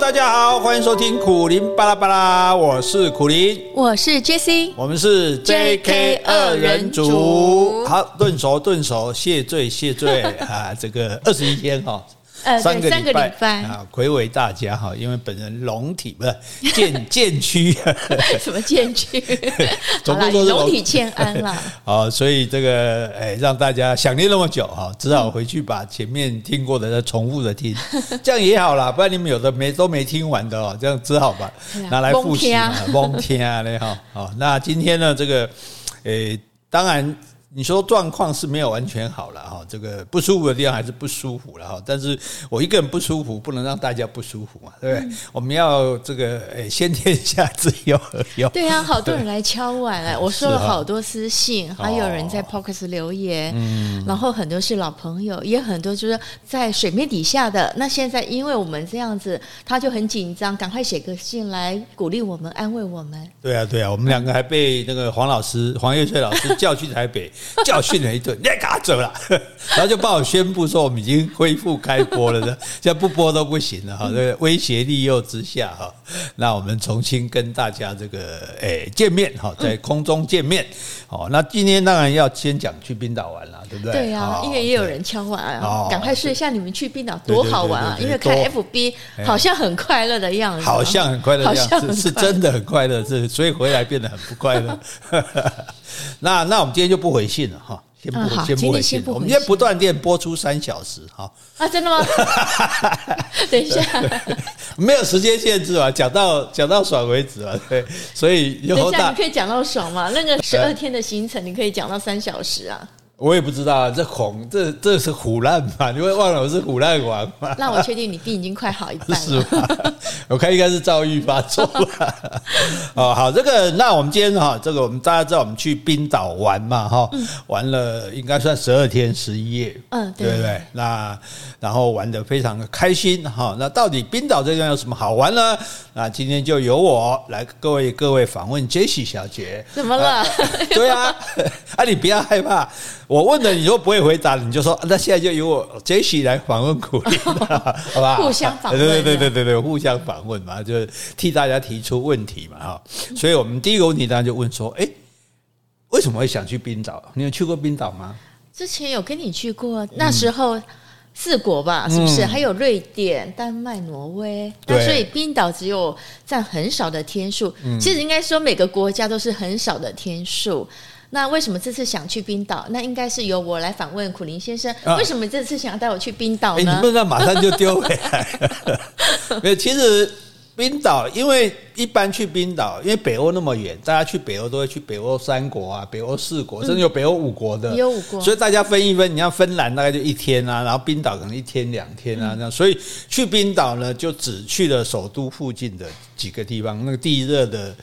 大家好，欢迎收听苦林巴拉巴拉，我是苦林，我是 Jessie，我们是 JK 二人组。好，顿熟顿熟，谢罪谢罪 啊！这个二十一天哈。呃，三个礼拜，拜啊，睽违大家哈，因为本人龙体不是健健躯，什么健躯？总共都是龙体欠 安了。好，所以这个哎，让大家想念那么久哈，只好回去把前面听过的再重复的听，这样也好啦，不然你们有的没都没听完的哦，这样只好吧，拿来复习嘛，蒙天啊嘞哈。好，那今天呢，这个诶，当然。你说状况是没有完全好了哈，这个不舒服的地方还是不舒服了哈。但是我一个人不舒服，不能让大家不舒服嘛，对不对？我们要这个诶，先天下之忧而忧。对啊，好多人来敲碗了，我收了好多私信，还有人在 Podcast 留言，然后很多是老朋友，也很多就是在水面底下的。那现在因为我们这样子，他就很紧张，赶快写个信来鼓励我们，安慰我们。对啊，对啊，我们两个还被那个黄老师黄月翠老师叫去台北。教训了一顿，你赶快走了，然后就帮我宣布说我们已经恢复开播了，现在不播都不行了哈。这个威胁利诱之下哈，那我们重新跟大家这个诶见面哈，在空中见面。好，那今天当然要先讲去冰岛玩了，对不对？对呀，因为也有人敲碗啊，赶快说一下你们去冰岛多好玩啊！因为看 FB 好像很快乐的样子，好像很快乐的样子，是真的很快乐，是所以回来变得很不快乐。那那我们今天就不回信了哈，先不先不回信，我们今天不断电播出三小时哈。啊，真的吗？等一下，没有时间限制啊，讲到讲到爽为止啊，对，所以以后大家你可以讲到爽嘛，那个十二天的行程你可以讲到三小时啊。我也不知道啊，这红这这是虎烂嘛？你会忘了我是虎烂王吗？那我确定你病已经快好一半了。是吗？我看应该是躁郁发作了。哦，好，这个那我们今天哈，这个我们大家知道我们去冰岛玩嘛哈，玩了应该算十二天十一夜，嗯，对不对？那然后玩的非常的开心哈。那到底冰岛这边有什么好玩呢？那今天就由我来各位各位访问 Jessie 小姐。怎么了？对啊，啊你不要害怕。我问了，你如果不会回答，你就说 那现在就由我 Jessie 来访问苦力，好吧？互相访问，对对对对对对，互相访问嘛，就是替大家提出问题嘛，哈。所以我们第一个问题当然就问说，哎，为什么会想去冰岛？你有去过冰岛吗？之前有跟你去过，那时候四国吧，是不是？还有瑞典、丹麦、挪威，那所以冰岛只有占很少的天数。其实应该说每个国家都是很少的天数。那为什么这次想去冰岛？那应该是由我来访问苦林先生。为什么这次想要带我去冰岛呢？你不能马上就丢回来。没有，其实冰岛，因为一般去冰岛，因为北欧那么远，大家去北欧都会去北欧三国啊，北欧四国，甚至有北欧五国的。有五国，所以大家分一分，你像芬兰大概就一天啊，然后冰岛可能一天两天啊，这样。所以去冰岛呢，就只去了首都附近的。几个地方，那个地热的，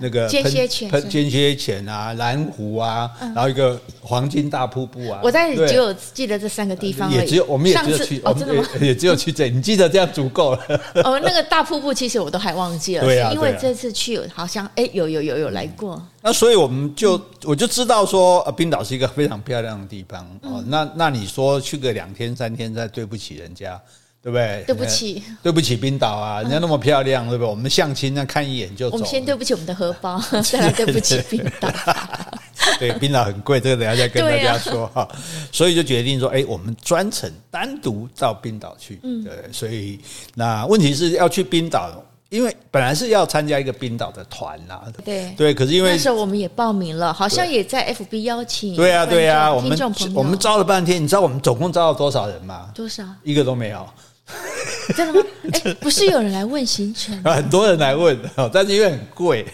那个间歇泉、间歇泉啊，蓝湖啊，然后一个黄金大瀑布啊。我在只有记得这三个地方，也只有我们也只有去，哦，真的吗？也只有去这，你记得这样足够了。哦，那个大瀑布其实我都还忘记了，对啊，因为这次去好像哎有有有有来过。那所以我们就我就知道说，呃，冰岛是一个非常漂亮的地方哦。那那你说去个两天三天，再对不起人家。对不对？对不起，对不起冰岛啊！人家那么漂亮，对不对？我们相亲那看一眼就走。我们先对不起我们的荷包，再来对不起冰岛。对，冰岛很贵，这个等下再跟大家说哈。所以就决定说，哎，我们专程单独到冰岛去。嗯，对。所以那问题是要去冰岛，因为本来是要参加一个冰岛的团啦。对对，可是因为那时候我们也报名了，好像也在 FB 邀请。对啊对啊，我们我们招了半天，你知道我们总共招了多少人吗？多少？一个都没有。真的吗？哎，不是有人来问行程？很多人来问，但是因为很贵，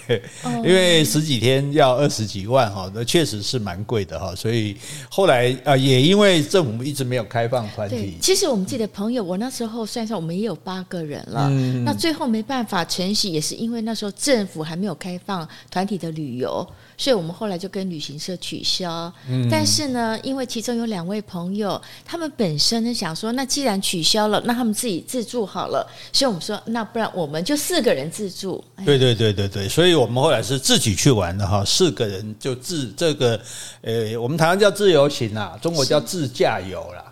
因为十几天要二十几万哈，那确实是蛮贵的哈。所以后来啊，也因为政府一直没有开放团体。其实我们自己的朋友，我那时候算算，我们也有八个人了。嗯，那最后没办法成行，也是因为那时候政府还没有开放团体的旅游。所以我们后来就跟旅行社取消，嗯、但是呢，因为其中有两位朋友，他们本身呢想说，那既然取消了，那他们自己自助好了。所以我们说，那不然我们就四个人自助。对对对对对，所以我们后来是自己去玩的哈，四个人就自这个，呃，我们台湾叫自由行啊，中国叫自驾游啦。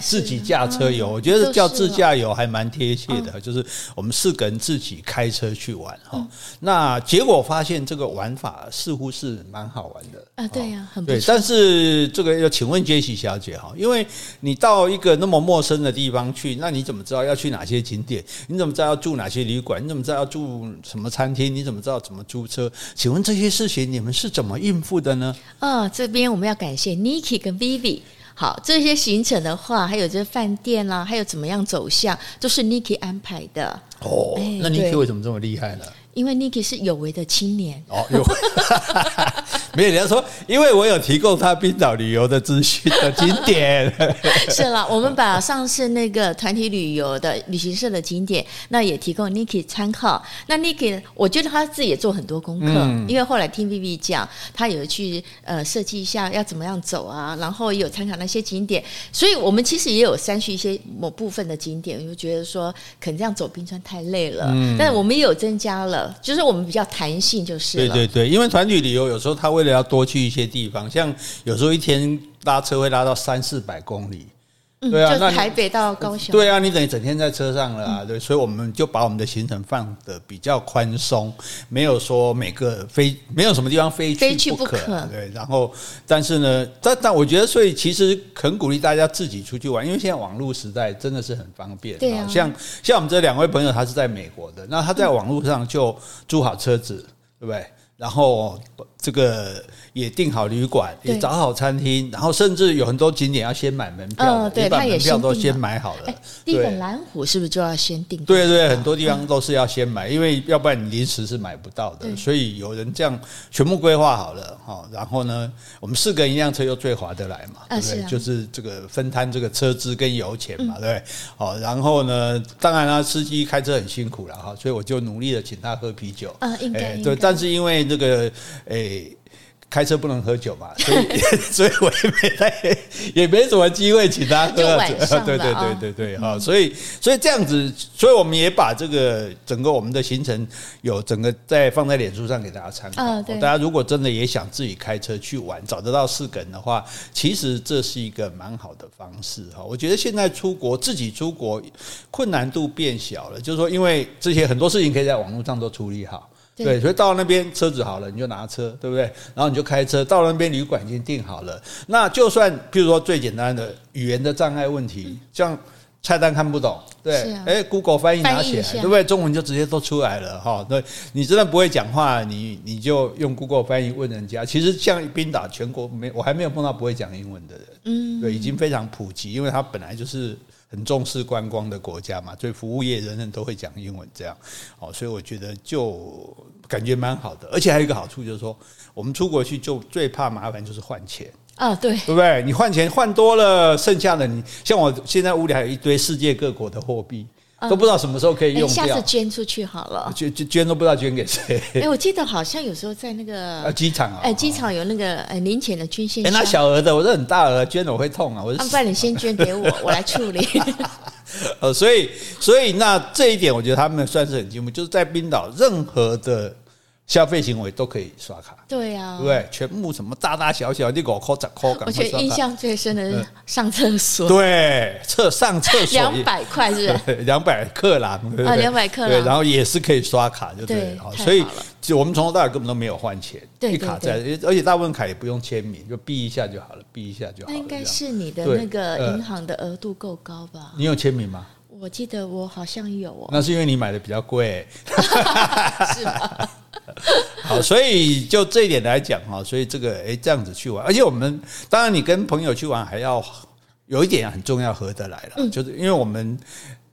自己驾车游，我觉得叫自驾游还蛮贴切的，就是我们四个人自己开车去玩哈。那结果发现这个玩法似乎是蛮好玩的啊，对呀，很对。但是这个要请问杰西小姐哈，因为你到一个那么陌生的地方去，那你怎么知道要去哪些景点？你怎么知道要住哪些旅馆？你怎么知道要住什么餐厅？你怎么知道怎么租车？请问这些事情你们是怎么应付的呢？啊，这边我们要感谢 Niki 跟 Vivi。好，这些行程的话，还有这饭店啦，还有怎么样走向，都是 Niki 安排的。哦，那 Niki 为什么这么厉害呢？因为 Niki 是有为的青年哦，有 没有人家说，因为我有提供他冰岛旅游的资讯的景点。是了，我们把上次那个团体旅游的旅行社的景点，那也提供 Niki 参考。那 Niki，我觉得他自己也做很多功课，嗯、因为后来听 Vivi 讲，他有去呃设计一下要怎么样走啊，然后也有参考那些景点，所以我们其实也有删去一些某部分的景点，我就觉得说可能这样走冰川太累了，嗯、但是我们也有增加了。就是我们比较弹性，就是对对对，因为团体旅游有时候他为了要多去一些地方，像有时候一天拉车会拉到三四百公里。对啊，那台北到高雄。对啊，你等于整天在车上了啊，对，所以我们就把我们的行程放得比较宽松，没有说每个非没有什么地方非去不可，对。然后，但是呢，但但我觉得，所以其实很鼓励大家自己出去玩，因为现在网络时代真的是很方便。对啊，像像我们这两位朋友，他是在美国的，那他在网络上就租好车子，对不对？然后这个也订好旅馆，也找好餐厅，然后甚至有很多景点要先买门票，嗯，对，他也门票都先买好了。第一个蓝湖是不是就要先订？对对，很多地方都是要先买，因为要不然你临时是买不到的。所以有人这样全部规划好了哈，然后呢，我们四个人一辆车又最划得来嘛，对不对？就是这个分摊这个车资跟油钱嘛，对不对？好，然后呢，当然啦，司机开车很辛苦了哈，所以我就努力的请他喝啤酒。嗯，应该对，但是因为这个诶，开车不能喝酒嘛，所以 所以我也没太，也没什么机会请他喝酒。对对对对对，哈，所以所以这样子，所以我们也把这个整个我们的行程有整个在放在脸书上给大家参考。大家如果真的也想自己开车去玩，找得到四个人的话，其实这是一个蛮好的方式哈。我觉得现在出国自己出国困难度变小了，就是说，因为这些很多事情可以在网络上都处理好。对，所以到那边车子好了，你就拿车，对不对？然后你就开车到那边旅馆已经订好了。那就算譬如说最简单的语言的障碍问题，像菜单看不懂，对，哎，Google 翻译拿起来，对不对？中文就直接都出来了哈。对，你真的不会讲话，你你就用 Google 翻译问人家。其实像冰岛全国没，我还没有碰到不会讲英文的人。嗯，对，已经非常普及，因为它本来就是。很重视观光的国家嘛，所以服务业人人都会讲英文，这样，哦，所以我觉得就感觉蛮好的，而且还有一个好处就是说，我们出国去就最怕麻烦就是换钱啊，对，对不对？你换钱换多了，剩下的你像我现在屋里还有一堆世界各国的货币。都不知道什么时候可以用掉，下次捐出去好了。捐捐捐都不知道捐给谁。哎，我记得好像有时候在那个呃 机场啊，哎，机场有那个呃零钱的捐献。哎，那小额的，我这很大额，捐了我会痛啊。我说，不然你先捐给我，我来处理。呃，所以所以那这一点，我觉得他们算是很进步，就是在冰岛任何的。消费行为都可以刷卡，对呀、啊，对不对？全部什么大大小小你五块十块，我觉得印象最深的是上厕所，对，厕上厕所两百块是 不是？两百克朗，啊，两百克朗，然后也是可以刷卡，就对，好，所以就我们从头到尾根本都没有换钱，对，一卡在，而且大部分卡也不用签名，就避一下就好了，避一下就好了。那应该是你的那个银行的额度够高吧？你有签名吗？我记得我好像有哦，那是因为你买的比较贵，是吗？好，所以就这一点来讲哈，所以这个诶这样子去玩，而且我们当然你跟朋友去玩还要有一点很重要合得来了，嗯、就是因为我们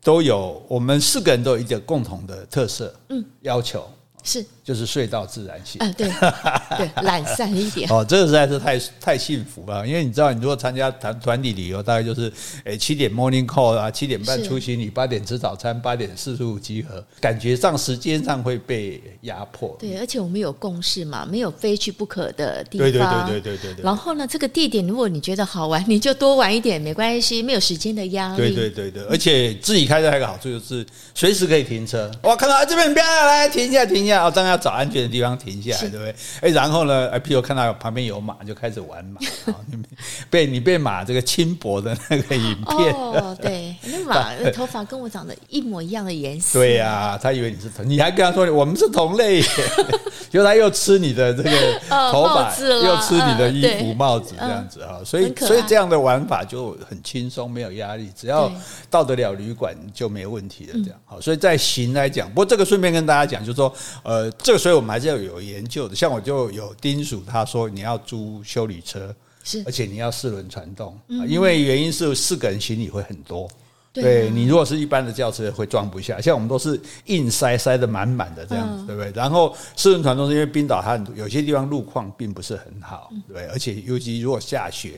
都有我们四个人都有一个共同的特色，嗯，要求。是，就是睡到自然醒。嗯，对对，懒散一点。哦，这个实在是太太幸福了，因为你知道，你如果参加团团体旅游，大概就是诶七点 morning call 啊，七点半出行，你八点吃早餐，八点四十五集合，感觉上时间上会被压迫。对，而且我们有共识嘛，没有非去不可的地方。对对对对对对对。然后呢，这个地点如果你觉得好玩，你就多玩一点，没关系，没有时间的压力。对对对对，而且自己开车还有个好处就是随时可以停车。哇，看到这边，不要来停一下，停一下。哦，当然找安全的地方停下来，对不对？哎，然后呢，哎，譬如看到旁边有马，就开始玩马，被你被马这个轻薄的那个影片。哦，对，那马 的头发跟我长得一模一样的颜色。对呀，他以为你是同，你还跟他说我们是同类，结果他又吃你的这个头发，又吃你的衣服、帽子这样子啊。所以，所以这样的玩法就很轻松，没有压力，只要到得了旅馆就没有问题了。这样好，所以在行来讲，不过这个顺便跟大家讲，就是说，呃，这个所以我们还是要有研究的。像我就有叮嘱他说，你要租修理车，是，而且你要四轮传动，因为原因是四个人行李会很多。对，你如果是一般的轿车会装不下，像我们都是硬塞塞的满满的这样子，对不对？然后四轮传动是因为冰岛它很有些地方路况并不是很好，对，而且尤其如果下雪，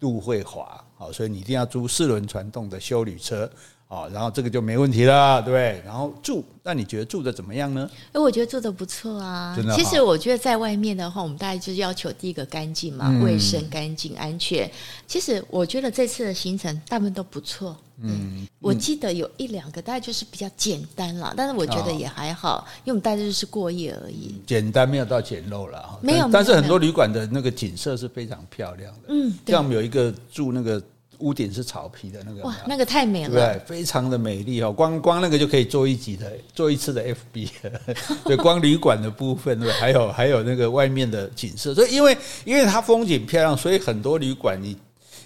路会滑，好，所以你一定要租四轮传动的修理车。哦，然后这个就没问题了，对不对？然后住，那你觉得住的怎么样呢？哎，我觉得住的不错啊。真的。其实我觉得在外面的话，我们大概就是要求第一个干净嘛，卫生、干净、安全。其实我觉得这次的行程大部分都不错。嗯，我记得有一两个大概就是比较简单了，但是我觉得也还好，因为我们大概就是过夜而已。简单没有到简陋了，没有。但是很多旅馆的那个景色是非常漂亮的。嗯，像我们有一个住那个。屋顶是草皮的那个，哇，那个太美了，对，非常的美丽哦。光光那个就可以做一集的，做一次的 FB。对，光旅馆的部分，对，还有还有那个外面的景色，所以因为因为它风景漂亮，所以很多旅馆你。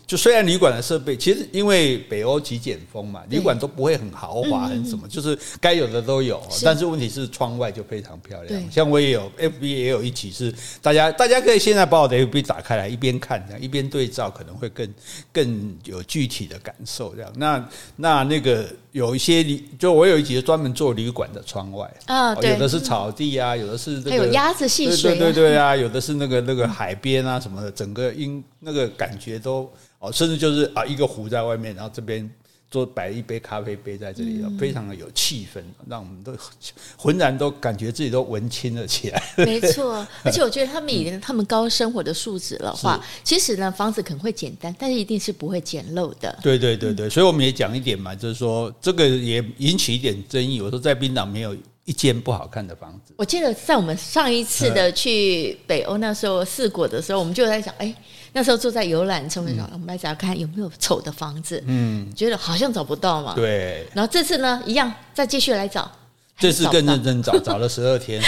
就虽然旅馆的设备，其实因为北欧极简风嘛，旅馆都不会很豪华，很什么，就是该有的都有。但是问题是窗外就非常漂亮。像我也有 FB 也有一起是大家，大家可以现在把我的 FB 打开来，一边看这样，一边对照，可能会更更有具体的感受。这样，那那那个有一些旅，就我有一集专门做旅馆的窗外啊，有的是草地啊，有的是还有鸭子戏水，对对对啊，有的是那个那个海边啊什么的，整个音那个感觉都。哦，甚至就是啊，一个湖在外面，然后这边做摆一杯咖啡杯在这里，嗯、非常的有气氛，让我们都 浑然都感觉自己都文青了起来。没 错，而且我觉得他们以他们高生活的素质的话，其实呢，房子可能会简单，但是一定是不会简陋的。对对对对，所以我们也讲一点嘛，就是说这个也引起一点争议。我说在冰岛没有一间不好看的房子。我记得在我们上一次的去北欧那时候试过的时候，我们就在想，哎。那时候坐在游览车上，我们来找看有没有丑的房子。嗯，觉得好像找不到嘛。对。然后这次呢，一样再继续来找。这次更认真找，找了十二天，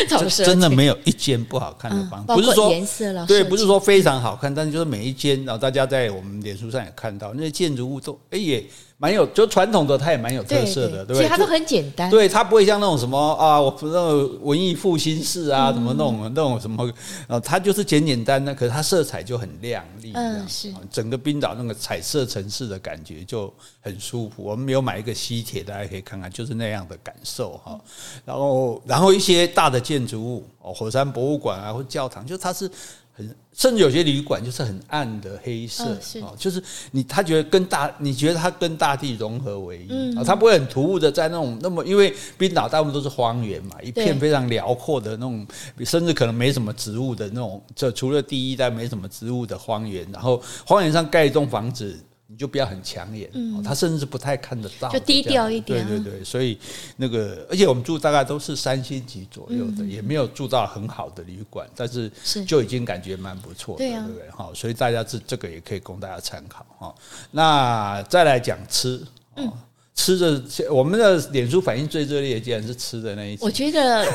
真的没有一间不好看的房子。不是说颜色了，对，不是说非常好看，但是就是每一间，然后大家在我们脸书上也看到那些建筑物都，哎也。蛮有，就传统的，它也蛮有特色的，对不对？其实它都很简单，对，它不会像那种什么啊，我那种文艺复兴式啊，什么那种那种什么，啊，它就是简简单单，可是它色彩就很亮丽，嗯，是，整个冰岛那个彩色城市的感觉就很舒服。我们有买一个吸铁，大家可以看看，就是那样的感受哈。然后，然后一些大的建筑物，哦，火山博物馆啊，或教堂，就它是。很，甚至有些旅馆就是很暗的黑色，哦，就是你他觉得跟大，你觉得他跟大地融合为一，啊，它不会很突兀的在那种那么，因为冰岛大部分都是荒原嘛，一片非常辽阔的那种，甚至可能没什么植物的那种，这除了第一代没什么植物的荒原，然后荒原上盖一栋房子。你就不要很抢眼，嗯，他甚至不太看得到，就低调一点。对对对，所以那个，而且我们住大概都是三星级左右的，也没有住到很好的旅馆，但是就已经感觉蛮不错的，对不对？哈，所以大家这这个也可以供大家参考哈。那再来讲吃，嗯。吃的，我们的脸书反应最热烈，竟然是吃的那一集。我觉得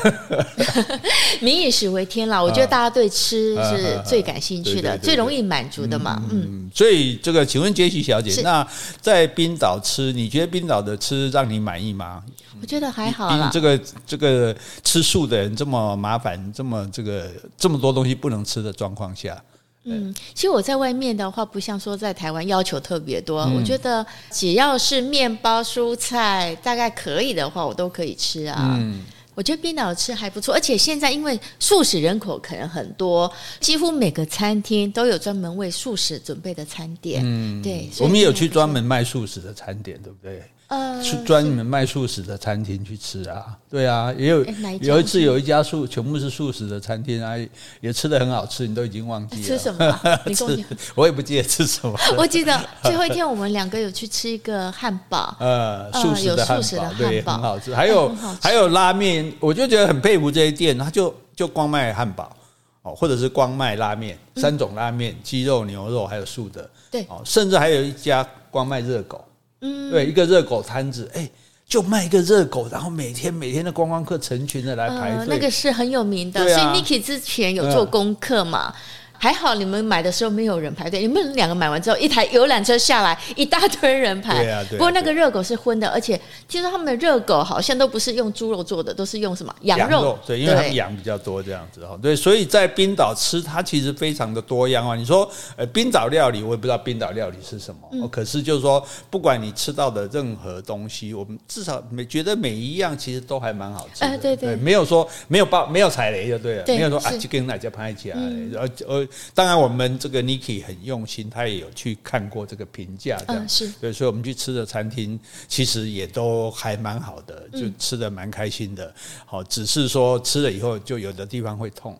民以食为天啦，我觉得大家对吃是最感兴趣的，最容易满足的嘛。嗯，所以这个，请问杰西小姐，那在冰岛吃，你觉得冰岛的吃让你满意吗？我觉得还好啦。这个这个吃素的人这么麻烦，这么这个这么多东西不能吃的状况下。嗯，其实我在外面的话，不像说在台湾要求特别多。嗯、我觉得只要是面包、蔬菜，大概可以的话，我都可以吃啊。嗯，我觉得冰岛吃还不错，而且现在因为素食人口可能很多，几乎每个餐厅都有专门为素食准备的餐点。嗯，对，我们也有去专门卖素食的餐点，对不对？呃，去专门卖素食的餐厅去吃啊，对啊，也有有一次有一家素全部是素食的餐厅啊，也吃的很好吃，你都已经忘记了吃什么？你吃，我也不记得吃什么。我记得 最后一天我们两个有去吃一个汉堡，呃，素食的汉堡，对，很好吃。还有还有拉面，我就觉得很佩服这些店，他就就光卖汉堡哦，或者是光卖拉面，三种拉面，鸡肉、牛肉还有素的，对哦，甚至还有一家光卖热狗，嗯，对，一个热狗摊子，哎。就卖一个热狗，然后每天每天的观光客成群的来排队，呃，那个是很有名的。啊、所以 Niki 之前有做功课嘛？还好你们买的时候没有人排队，你们两个买完之后，一台游览车下来，一大堆人排。对啊，对。不过那个热狗是荤的，而且听说他们的热狗好像都不是用猪肉做的，都是用什么羊肉？羊肉对，因为他们羊比较多这样子哈。对，所以在冰岛吃它其实非常的多样啊。你说呃冰岛料理，我也不知道冰岛料理是什么，嗯、可是就是说不管你吃到的任何东西，我们至少每觉得每一样其实都还蛮好吃的。呃、对，对对，没有说没有爆没有踩雷就对了，对没有说啊就跟哪家拍起来，而而当然我们。这个 Niki 很用心，他也有去看过这个评价，这样、嗯、是对，所以我们去吃的餐厅其实也都还蛮好的，就吃的蛮开心的。好，只是说吃了以后就有的地方会痛，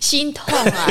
心痛啊！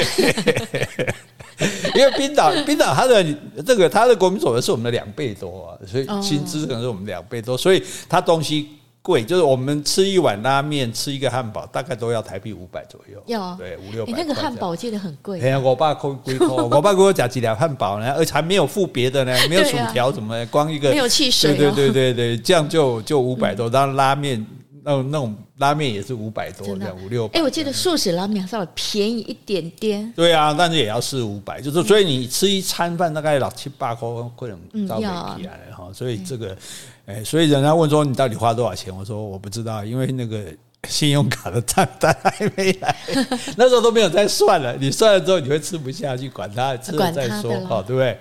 因为冰岛，冰岛它的这个它的国民所得是我们的两倍多啊，所以薪资可能是我们两倍多，所以它东西。贵就是我们吃一碗拉面，吃一个汉堡，大概都要台币五百左右。要对五六百。那个汉堡我记得很贵。哎呀，我爸给我，我爸给我夹几两汉堡呢，而且还没有付别的呢，没有薯条什么的，光一个没有汽水。对对对对对，这样就就五百多。当然拉面那种那种拉面也是五百多，这样五六百。哎，我记得素食拉面稍微便宜一点点。对啊，但是也要四五百，就是所以你吃一餐饭大概六七八块，可能招不起来哈。所以这个。哎，所以人家问说你到底花多少钱？我说我不知道，因为那个信用卡的账单还没来，那时候都没有再算了。你算了之后，你会吃不下去，管他吃了再说，哈，对不对？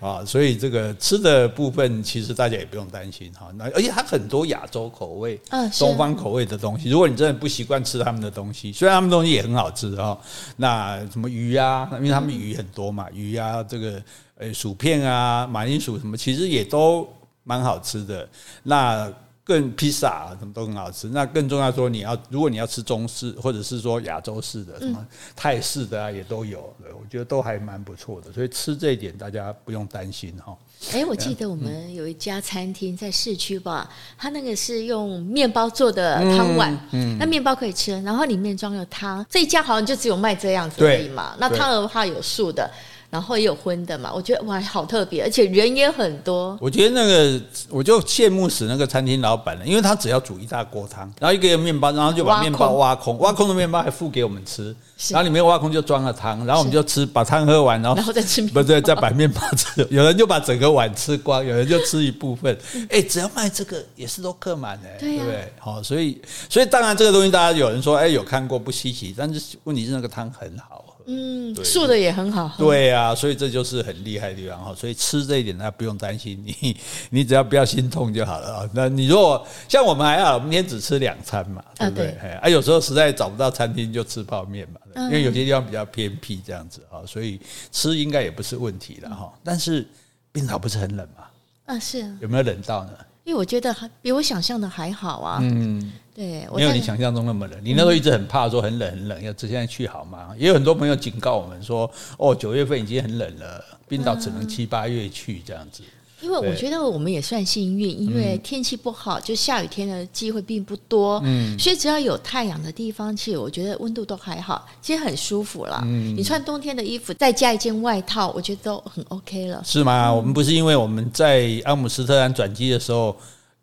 啊，所以这个吃的部分其实大家也不用担心哈。那而且它很多亚洲口味、东方口味的东西，如果你真的不习惯吃他们的东西，虽然他们东西也很好吃哈，那什么鱼啊，因为他们鱼很多嘛，鱼啊，这个呃薯片啊，马铃薯什么，其实也都。蛮好吃的，那更披萨啊，什么都很好吃。那更重要说，你要如果你要吃中式或者是说亚洲式的，什么泰式的啊，也都有。我觉得都还蛮不错的，所以吃这一点大家不用担心哈。哎，我记得我们有一家餐厅在市区吧，它那个是用面包做的汤碗，嗯，那面包可以吃，然后里面装了汤。这一家好像就只有卖这样子而已嘛。那汤的话有素的。然后也有荤的嘛，我觉得哇，好特别，而且人也很多。我觉得那个，我就羡慕死那个餐厅老板了，因为他只要煮一大锅汤，然后一个面包，然后就把面包挖空，挖空的面包还付给我们吃，然后里面挖空就装了汤，然后我们就吃，把汤喝完，然后然后再吃，不对，再把面包吃。有人就把整个碗吃光，有人就吃一部分。哎，只要卖这个也是都客满的，对不对？好，所以所以当然这个东西大家有人说，哎，有看过不稀奇，但是问题是那个汤很好。嗯，素的也很好喝。对啊，所以这就是很厉害的地方哈。所以吃这一点，那不用担心，你 你只要不要心痛就好了啊。那你如果像我们还好，我们一天只吃两餐嘛，对不对？啊，有时候实在找不到餐厅就吃泡面嘛，因为有些地方比较偏僻这样子啊，所以吃应该也不是问题了哈。但是冰岛不是很冷吗？啊，是。有没有冷到呢？因为我觉得还比我想象的还好啊。嗯。对，没有你想象中那么冷。你那时候一直很怕说很冷很冷，要现在去好吗？也有很多朋友警告我们说，哦，九月份已经很冷了，冰岛只能七八月去这样子。因为我觉得我们也算幸运，因为天气不好，就下雨天的机会并不多。嗯，所以只要有太阳的地方，其实我觉得温度都还好，其实很舒服了。嗯，你穿冬天的衣服，再加一件外套，我觉得都很 OK 了。是吗？我们不是因为我们在阿姆斯特丹转机的时候。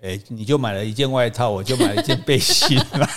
哎，你就买了一件外套，我就买了一件背心嘛。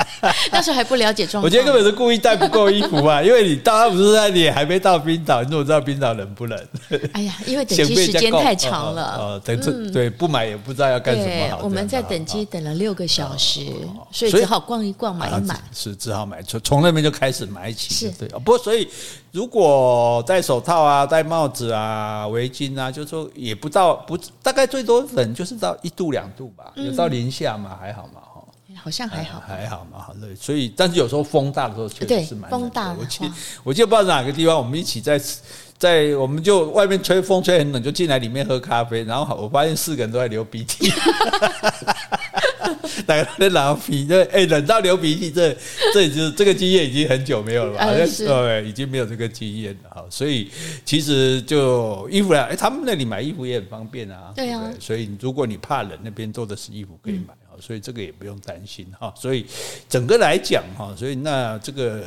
那时候还不了解状况，我觉得根本是故意带不够衣服啊，因为你到阿姆斯特丹，你还没到冰岛，你怎么知道冰岛冷不冷？哎呀，因为等机时间太长了。哦，等这对不买也不知道要干什么好。我们在等机等了六个小时，所以只好逛一逛，买一买。是只好买，从从那边就开始买起。是对，不过所以如果戴手套啊、戴帽子啊、围巾啊，就说也不到不大概最多冷就是到一度两。度吧，有到零下嘛，还好嘛，哈，好像还好，还好嘛，好累。所以，但是有时候风大的时候，确实是蛮风大的。我记，我记得不知道哪个地方，我们一起在在，我们就外面吹风吹很冷，就进来里面喝咖啡，然后我发现四个人都在流鼻涕。大家在流鼻涕，哎，冷到流鼻涕，这这已经这个经验已经很久没有了吧？好像是对，已经没有这个经验了哈。所以其实就衣服啊，哎，他们那里买衣服也很方便啊。对啊，所以如果你怕冷，那边做的是衣服可以买。所以这个也不用担心哈。所以整个来讲哈，所以那这个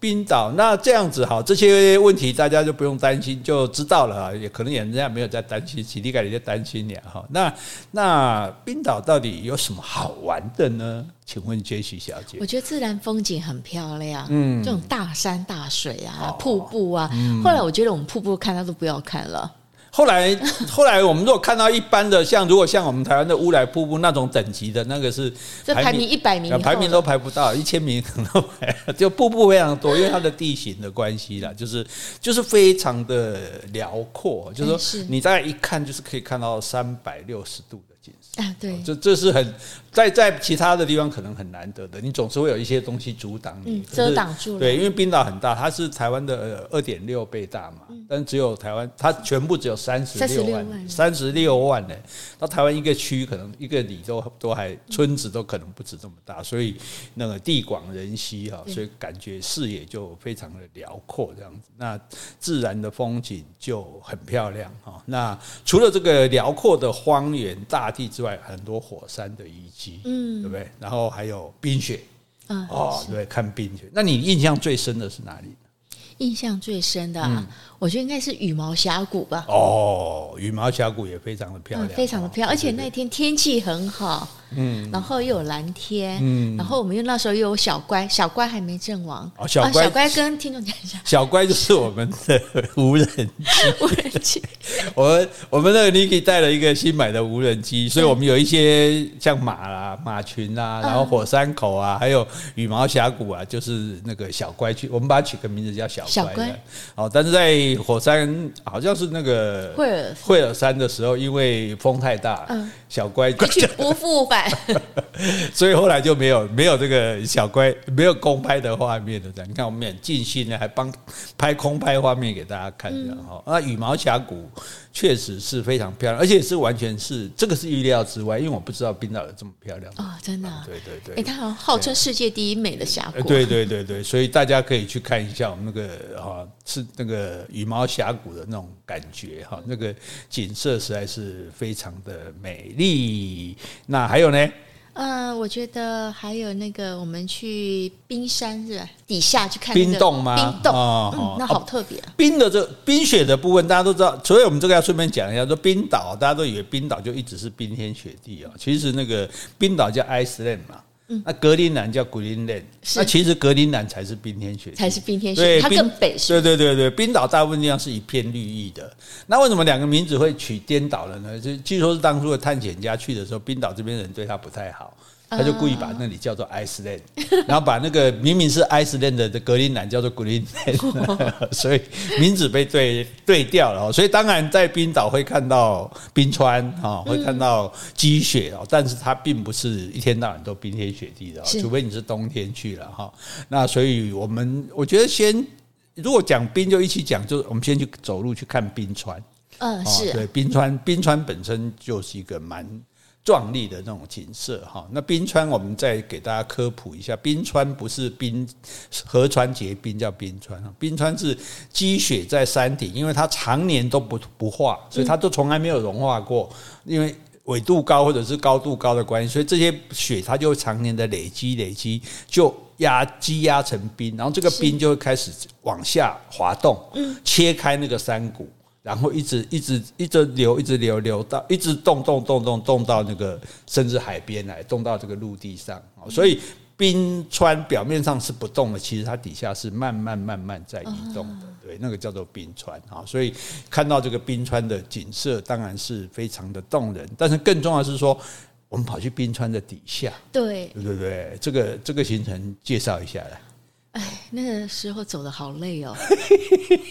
冰岛那这样子哈，这些问题大家就不用担心，就知道了啊。也可能也人家没有在担心，体力感也在担心点哈。那那冰岛到底有什么好玩的呢？请问杰西小姐，我觉得自然风景很漂亮，嗯，这种大山大水啊，瀑布啊。后来我觉得我们瀑布看它都不要看了。后来，后来我们如果看到一般的，像如果像我们台湾的乌来瀑布那种等级的，那个是这排名一百名，排名都排不到，一千名可能都排，就瀑布非常多，因为它的地形的关系啦，就是就是非常的辽阔，就是说你大概一看就是可以看到三百六十度的景色。啊，对，这这是很。在在其他的地方可能很难得的，你总是会有一些东西阻挡你，遮挡住了。对，因为冰岛很大，它是台湾的二点六倍大嘛，但只有台湾，它全部只有三十六万，三十六万呢。到台湾一个区可能一个里都都还村子都可能不止这么大，所以那个地广人稀哈，所以感觉视野就非常的辽阔这样子。那自然的风景就很漂亮哈。那除了这个辽阔的荒原大地之外，很多火山的遗迹。嗯，对不对？然后还有冰雪，嗯、哦，对，看冰雪。那你印象最深的是哪里？印象最深的、啊，嗯、我觉得应该是羽毛峡谷吧。哦，羽毛峡谷也非常的漂亮，嗯、非常的漂亮，而且那天天气很好。嗯，然后又有蓝天，嗯，然后我们又那时候又有小乖，小乖还没阵亡，哦，小乖，小乖跟听众讲一下，小乖就是我们的无人机，无人机，我们我们那个 Niki 带了一个新买的无人机，所以我们有一些像马啦、马群啊，然后火山口啊，还有羽毛峡谷啊，就是那个小乖去，我们把它取个名字叫小乖，小乖，哦，但是在火山好像是那个惠尔惠尔山的时候，因为风太大，嗯，小乖一去不复返。所以后来就没有没有这个小乖没有公拍的画面了，这样你看我们很尽心的还帮拍空拍画面给大家看，的哈。那羽毛峡谷确实是非常漂亮，而且是完全是这个是预料之外，因为我不知道冰岛有这么漂亮。哦，真的，对对对，哎，它好像号称世界第一美的峡谷，对对对对，所以大家可以去看一下我们那个哈是那个羽毛峡谷的那种感觉哈，那个景色实在是非常的美丽。那还有。呢？嗯，我觉得还有那个，我们去冰山是吧？底下去看冰洞吗？冰洞，嗯，那好特别啊。冰的这冰雪的部分，大家都知道，所以我们这个要顺便讲一下，说冰岛，大家都以为冰岛就一直是冰天雪地啊，其实那个冰岛叫 Iceland 嘛。嗯，那格陵兰叫 Greenland，那其实格陵兰才是冰天雪地，才是冰天雪地，它更北。对对对对，冰岛大部分地方是一片绿意的。那为什么两个名字会取颠倒了呢？就据说是当初的探险家去的时候，冰岛这边人对他不太好。他就故意把那里叫做 Iceland，然后把那个明明是 Iceland 的格陵兰叫做 Greenland，所以名字被对对掉了。所以当然在冰岛会看到冰川啊，会看到积雪哦，但是它并不是一天到晚都冰天雪地的，除非你是冬天去了哈。那所以我们我觉得先如果讲冰就一起讲，就我们先去走路去看冰川。嗯，是对冰川，冰川本身就是一个蛮。壮丽的那种景色哈，那冰川我们再给大家科普一下，冰川不是冰河川结冰叫冰川，冰川是积雪在山顶，因为它常年都不不化，所以它都从来没有融化过，因为纬度高或者是高度高的关系，所以这些雪它就常年的累积累积，就压积压成冰，然后这个冰就会开始往下滑动，切开那个山谷。然后一直一直一直流，一直流流到一直动动动动动到那个甚至海边来，动到这个陆地上。所以冰川表面上是不动的，其实它底下是慢慢慢慢在移动的。对，那个叫做冰川啊。所以看到这个冰川的景色，当然是非常的动人。但是更重要的是说，我们跑去冰川的底下，对对对对，这个这个行程介绍一下来。哎，那个时候走的好累哦，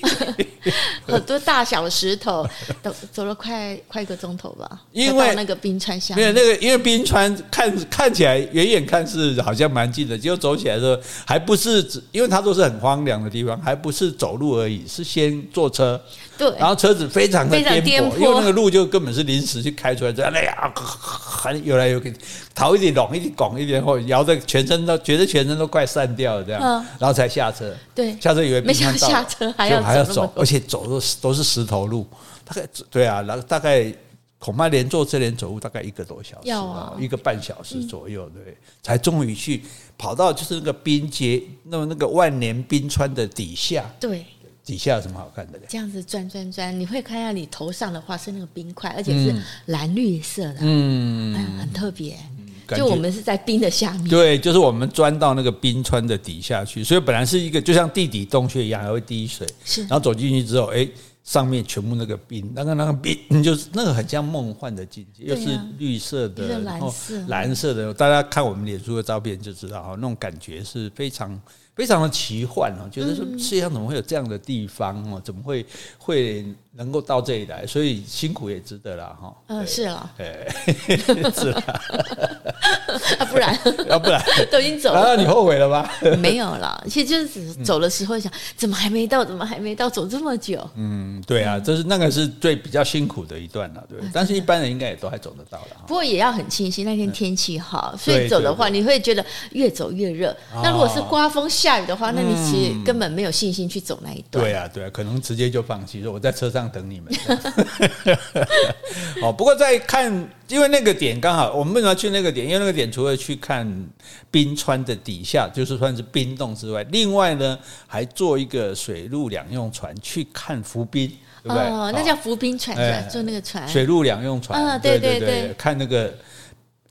很多大小的石头，走走了快快一个钟头吧。因为那个冰川下，没有那个，因为冰川看看起来远远看是好像蛮近的，结果走起来的时候还不是，因为它都是很荒凉的地方，还不是走路而已，是先坐车。对，然后车子非常的颠簸，因为那个路就根本是临时去开出来，这样哎呀，还有来有去，头一点拢，一点拱，一点后摇的全身都觉得全身都快散掉了这样，然后才下车。对，下车以为没想到下车还要还要走，而且走都是都是石头路，大概对啊，然后大概。恐怕连坐车连走路大概一个多小时，啊，一个半小时左右，对，才终于去跑到就是那个冰阶，那么那个万年冰川的底下，对，底下有什么好看的？这样子转转转，你会看到你头上的话是那个冰块，而且是蓝绿色的，嗯，很特别。就我们是在冰的下面，对，就是我们钻到那个冰川的底下去，所以本来是一个就像地底洞穴一样，还会滴水，是，然后走进去之后，哎。上面全部那个冰，那个那个冰，就是那个很像梦幻的境界，又是绿色的，然后蓝色的。大家看我们脸书的照片就知道哈，那种感觉是非常非常的奇幻哦，觉得说世界上怎么会有这样的地方哦？怎么会会能够到这里来？所以辛苦也值得了哈。嗯，是了，哎，是了，啊，不然，要 不然都已经走了，难道你后悔了吗？没有了，其实就是走的时候想，怎么还没到？怎么还没到？走这么久，嗯。对啊，这是那个是最比较辛苦的一段了，对。但是一般人应该也都还走得到了。不过也要很庆幸那天天气好，所以走的话你会觉得越走越热。那如果是刮风下雨的话，那你其实根本没有信心去走那一段。对啊，对啊，可能直接就放弃，说我在车上等你们。哦，不过在看，因为那个点刚好，我们为什么要去那个点？因为那个点除了去看冰川的底下，就是算是冰洞之外，另外呢还坐一个水陆两用船去看浮冰，对不对？哦，那叫浮冰船，是坐那个船，水陆两用船。啊，对对对，看那个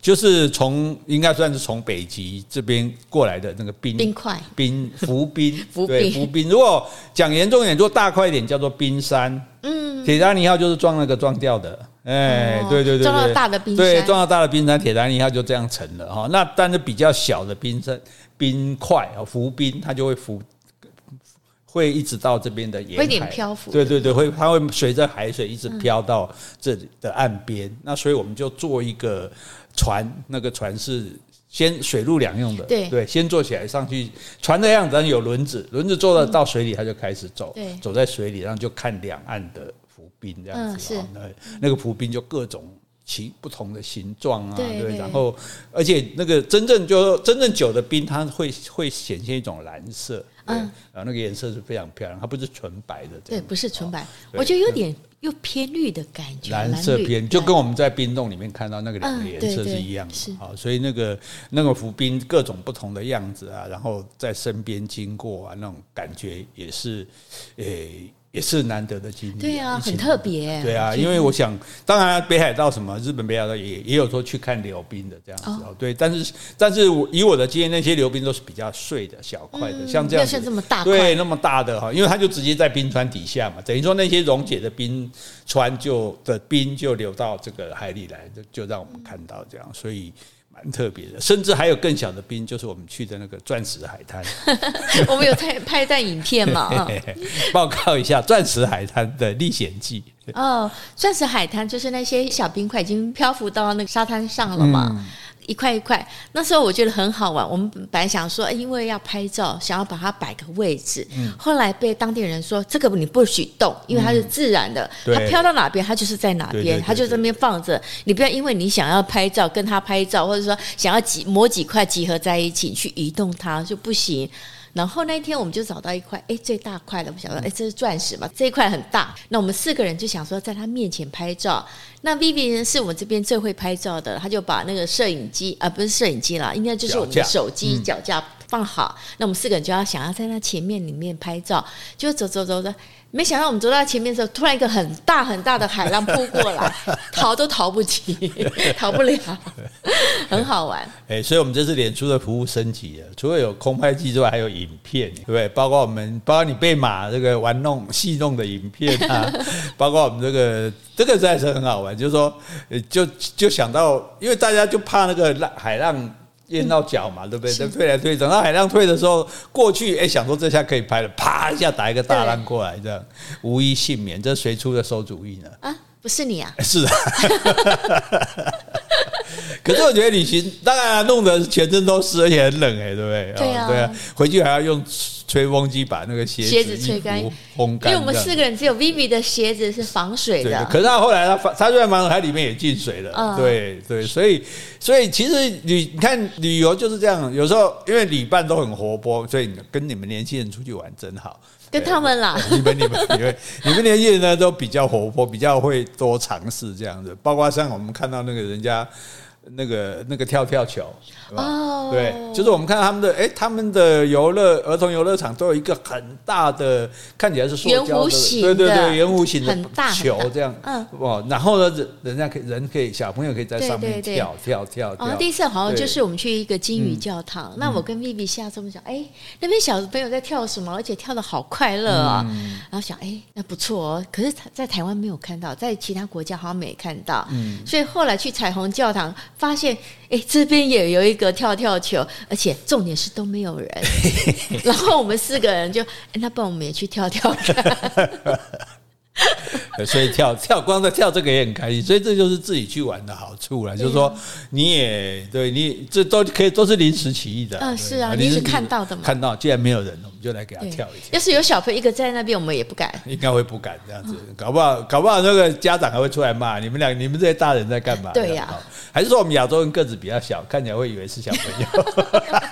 就是从应该算是从北极这边过来的那个冰冰块冰浮冰 浮冰浮冰。如果讲严重一点，做大块一点叫做冰山。嗯，铁达尼号就是撞那个撞掉的。哎，对对对，撞到大的冰山，对，撞到大的冰山，铁达尼号就这样沉了哈。那但是比较小的冰山冰块啊，浮冰，它就会浮，会一直到这边的沿海，漂浮。对对对，会它会随着海水一直飘到这里的岸边。那所以我们就做一个船，那个船是先水陆两用的，对。对，先坐起来上去，船的样子有轮子，轮子坐了到水里，它就开始走，走在水里，然后就看两岸的浮。冰这样子啊，那那个浮冰就各种其不同的形状啊，对，然后而且那个真正就真正久的冰，它会会显现一种蓝色，嗯，然后那个颜色是非常漂亮，它不是纯白的，对，不是纯白，我觉得有点又偏绿的感觉，蓝色偏，就跟我们在冰洞里面看到那个两个颜色是一样的，好，所以那个那个浮冰各种不同的样子啊，然后在身边经过啊，那种感觉也是，诶。也是难得的经历，对啊，很特别。对啊，因为我想，当然北海道什么日本北海道也也有说去看流冰的这样子哦。对，但是但是以我的经验，那些流冰都是比较碎的小块的，像这样像这么大，对，那么大的哈，因为它就直接在冰川底下嘛，等于说那些溶解的冰川就的冰就流到这个海里来，就就让我们看到这样，所以。蛮特别的，甚至还有更小的冰，就是我们去的那个钻石海滩。我们有拍拍一段影片嘛？报告一下钻石海滩的历险记。哦，钻石海滩就是那些小冰块已经漂浮到那个沙滩上了嘛。嗯一块一块，那时候我觉得很好玩。我们本来想说，因为要拍照，想要把它摆个位置。嗯、后来被当地人说，这个你不许动，因为它是自然的，嗯、它飘到哪边，它就是在哪边，它就这边放着。你不要因为你想要拍照，跟它拍照，或者说想要几模几块集合在一起去移动它就不行。然后那一天我们就找到一块，哎，最大块的，我们想说，哎，这是钻石嘛？这一块很大。那我们四个人就想说，在他面前拍照。那 Vivi 是我们这边最会拍照的，他就把那个摄影机啊，不是摄影机啦，应该就是我们的手机脚架放好。那我们四个人就要想要在他前面里面拍照，就走走走的。没想到我们走到前面的时候，突然一个很大很大的海浪扑过来，逃都逃不及，逃不了，很好玩。哎，所以我们这次演出的服务升级了，除了有空拍机之外，还有影片，对不对？包括我们，包括你被马这个玩弄戏弄的影片啊，包括我们这个，这个实在是很好玩。就是说，就就想到，因为大家就怕那个浪海浪。淹到脚嘛，对不对？退来退，等到海浪退的时候过去，哎，想说这下可以拍了，啪一下打一个大浪过来，这样无一幸免。这谁出的馊主意呢？啊，不是你啊？是啊。可是我觉得旅行当然弄得全身都湿，而且很冷哎，对不对？对啊，对啊，回去还要用吹风机把那个鞋子鞋子吹干、烘干。因为我们四个人只有 Vivi 的鞋子是防水的。可是他后来他他虽然防水，它里面也进水了。嗯、对对，所以所以其实旅你看旅游就是这样，有时候因为旅伴都很活泼，所以跟你们年轻人出去玩真好。跟他们啦。你们、你们、你们、你们年轻人呢，都比较活泼，比较会多尝试这样子。包括像我们看到那个人家。那个那个跳跳球，哦，对，就是我们看到他们的，哎，他们的游乐儿童游乐场都有一个很大的，看起来是塑胶的，对对对，圆弧形的球这样，嗯，哇，然后呢，人人家可以人可以小朋友可以在上面跳跳跳。哦，第一次好像就是我们去一个金鱼教堂，那我跟 Vivi 下这么讲，哎，那边小朋友在跳什么？而且跳的好快乐啊，然后想，哎，那不错哦。可是，在台湾没有看到，在其他国家好像没看到，嗯，所以后来去彩虹教堂。发现哎，这边也有一个跳跳球，而且重点是都没有人。然后我们四个人就，哎，那不然我们也去跳跳看。所以跳跳光的跳这个也很开心，所以这就是自己去玩的好处了。就是说你也对你这都可以都是临时起意的。嗯，是啊，临时看到的嘛。看到既然没有人，我们就来给他跳一跳。要是有小朋友一个在那边，我们也不敢。应该会不敢这样子，搞不好搞不好那个家长还会出来骂你们俩，你们这些大人在干嘛？对呀。还是说我们亚洲人个子比较小，看起来会以为是小朋友，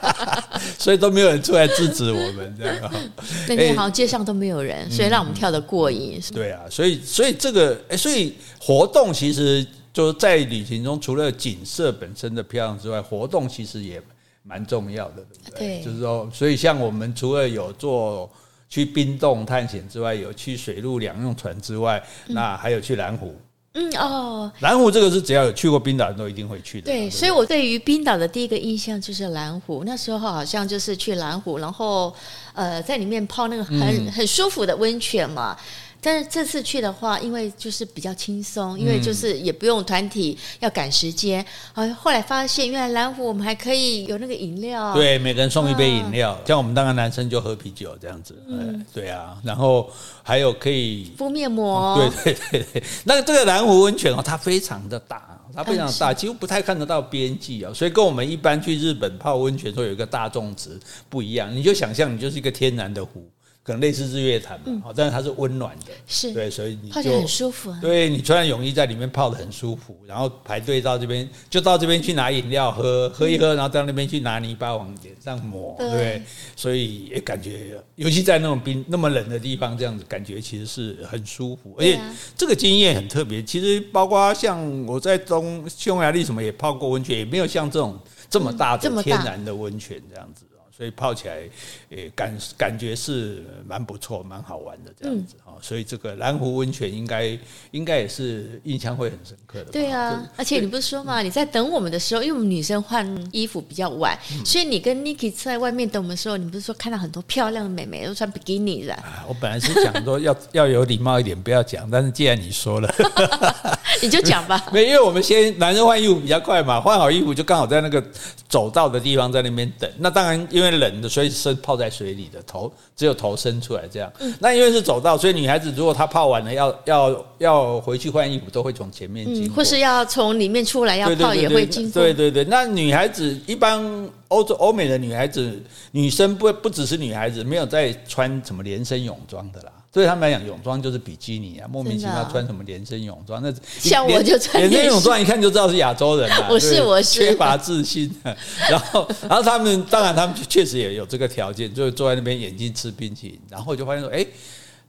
所以都没有人出来制止我们这样。那天好像街上都没有人，所以让我们跳得过瘾。对啊，所以所以这个哎，所以活动其实就是在旅行中，除了景色本身的漂亮之外，活动其实也蛮重要的，对不对？对，就是说，所以像我们除了有做去冰洞探险之外，有去水陆两用船之外，那还有去蓝湖。嗯哦，蓝湖这个是只要有去过冰岛人都一定会去的。对，所以我对于冰岛的第一个印象就是蓝湖。那时候好像就是去蓝湖，然后呃在里面泡那个很很舒服的温泉嘛。但是这次去的话，因为就是比较轻松，因为就是也不用团体要赶时间。好，后来发现原来蓝湖我们还可以有那个饮料，对，每个人送一杯饮料。像我们当然男生就喝啤酒这样子，嗯，对啊。然后还有可以敷面膜，对对对对。那这个蓝湖温泉哦，它非常的大，它非常大，几乎不太看得到边际啊。所以跟我们一般去日本泡温泉说有一个大众池不一样，你就想象你就是一个天然的湖。可能类似日月潭嘛，但是它是温暖的，是对，所以你泡起来很舒服。对，你穿泳衣在里面泡的很舒服，然后排队到这边，就到这边去拿饮料喝，喝一喝，然后到那边去拿泥巴往脸上抹，对，所以也感觉，尤其在那种冰那么冷的地方，这样子感觉其实是很舒服，而且这个经验很特别。其实包括像我在东匈牙利什么也泡过温泉，也没有像这种这么大的天然的温泉这样子。所以泡起来，诶，感感觉是蛮不错，蛮好玩的这样子哈。所以这个蓝湖温泉应该应该也是印象会很深刻的。对啊，而且你不是说嘛，你在等我们的时候，因为我们女生换衣服比较晚，所以你跟 Niki 在外面等我们的时候，你不是说看到很多漂亮的美眉都穿比基尼的？我本来是想说要 要有礼貌一点，不要讲，但是既然你说了，你就讲吧。没，因为我们先男生换衣服比较快嘛，换好衣服就刚好在那个走道的地方在那边等。那当然因为。冷的，所以是泡在水里的头只有头伸出来这样。嗯、那因为是走道，所以女孩子如果她泡完了要要要回去换衣服，都会从前面经过，嗯，或是要从里面出来要泡也会经过。对对对，那女孩子一般欧洲欧美的女孩子，女生不不只是女孩子，没有在穿什么连身泳装的啦。对他们来讲，泳装就是比基尼啊，莫名其妙穿什么连身泳装，那像我就穿连身泳装，一看就知道是亚洲人 嘛。我是我是缺乏自信，然后然后他们当然他们确实也有这个条件，就坐在那边眼睛吃冰淇淋，然后就发现说，哎。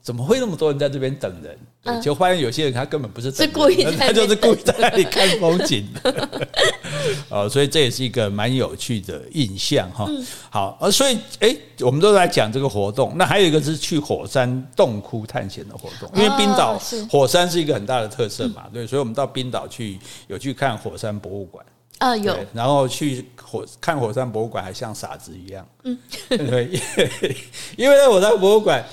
怎么会那么多人在这边等人？对，就发现有些人他根本不是是故意，他就是故意在那里看风景的。哦，所以这也是一个蛮有趣的印象哈。好，呃，所以哎，我们都在讲这个活动。那还有一个是去火山洞窟探险的活动，因为冰岛火山是一个很大的特色嘛，对，所以我们到冰岛去有去看火山博物馆啊，有，然后去火看火山博物馆还像傻子一样，嗯，对，因为在火山博物馆。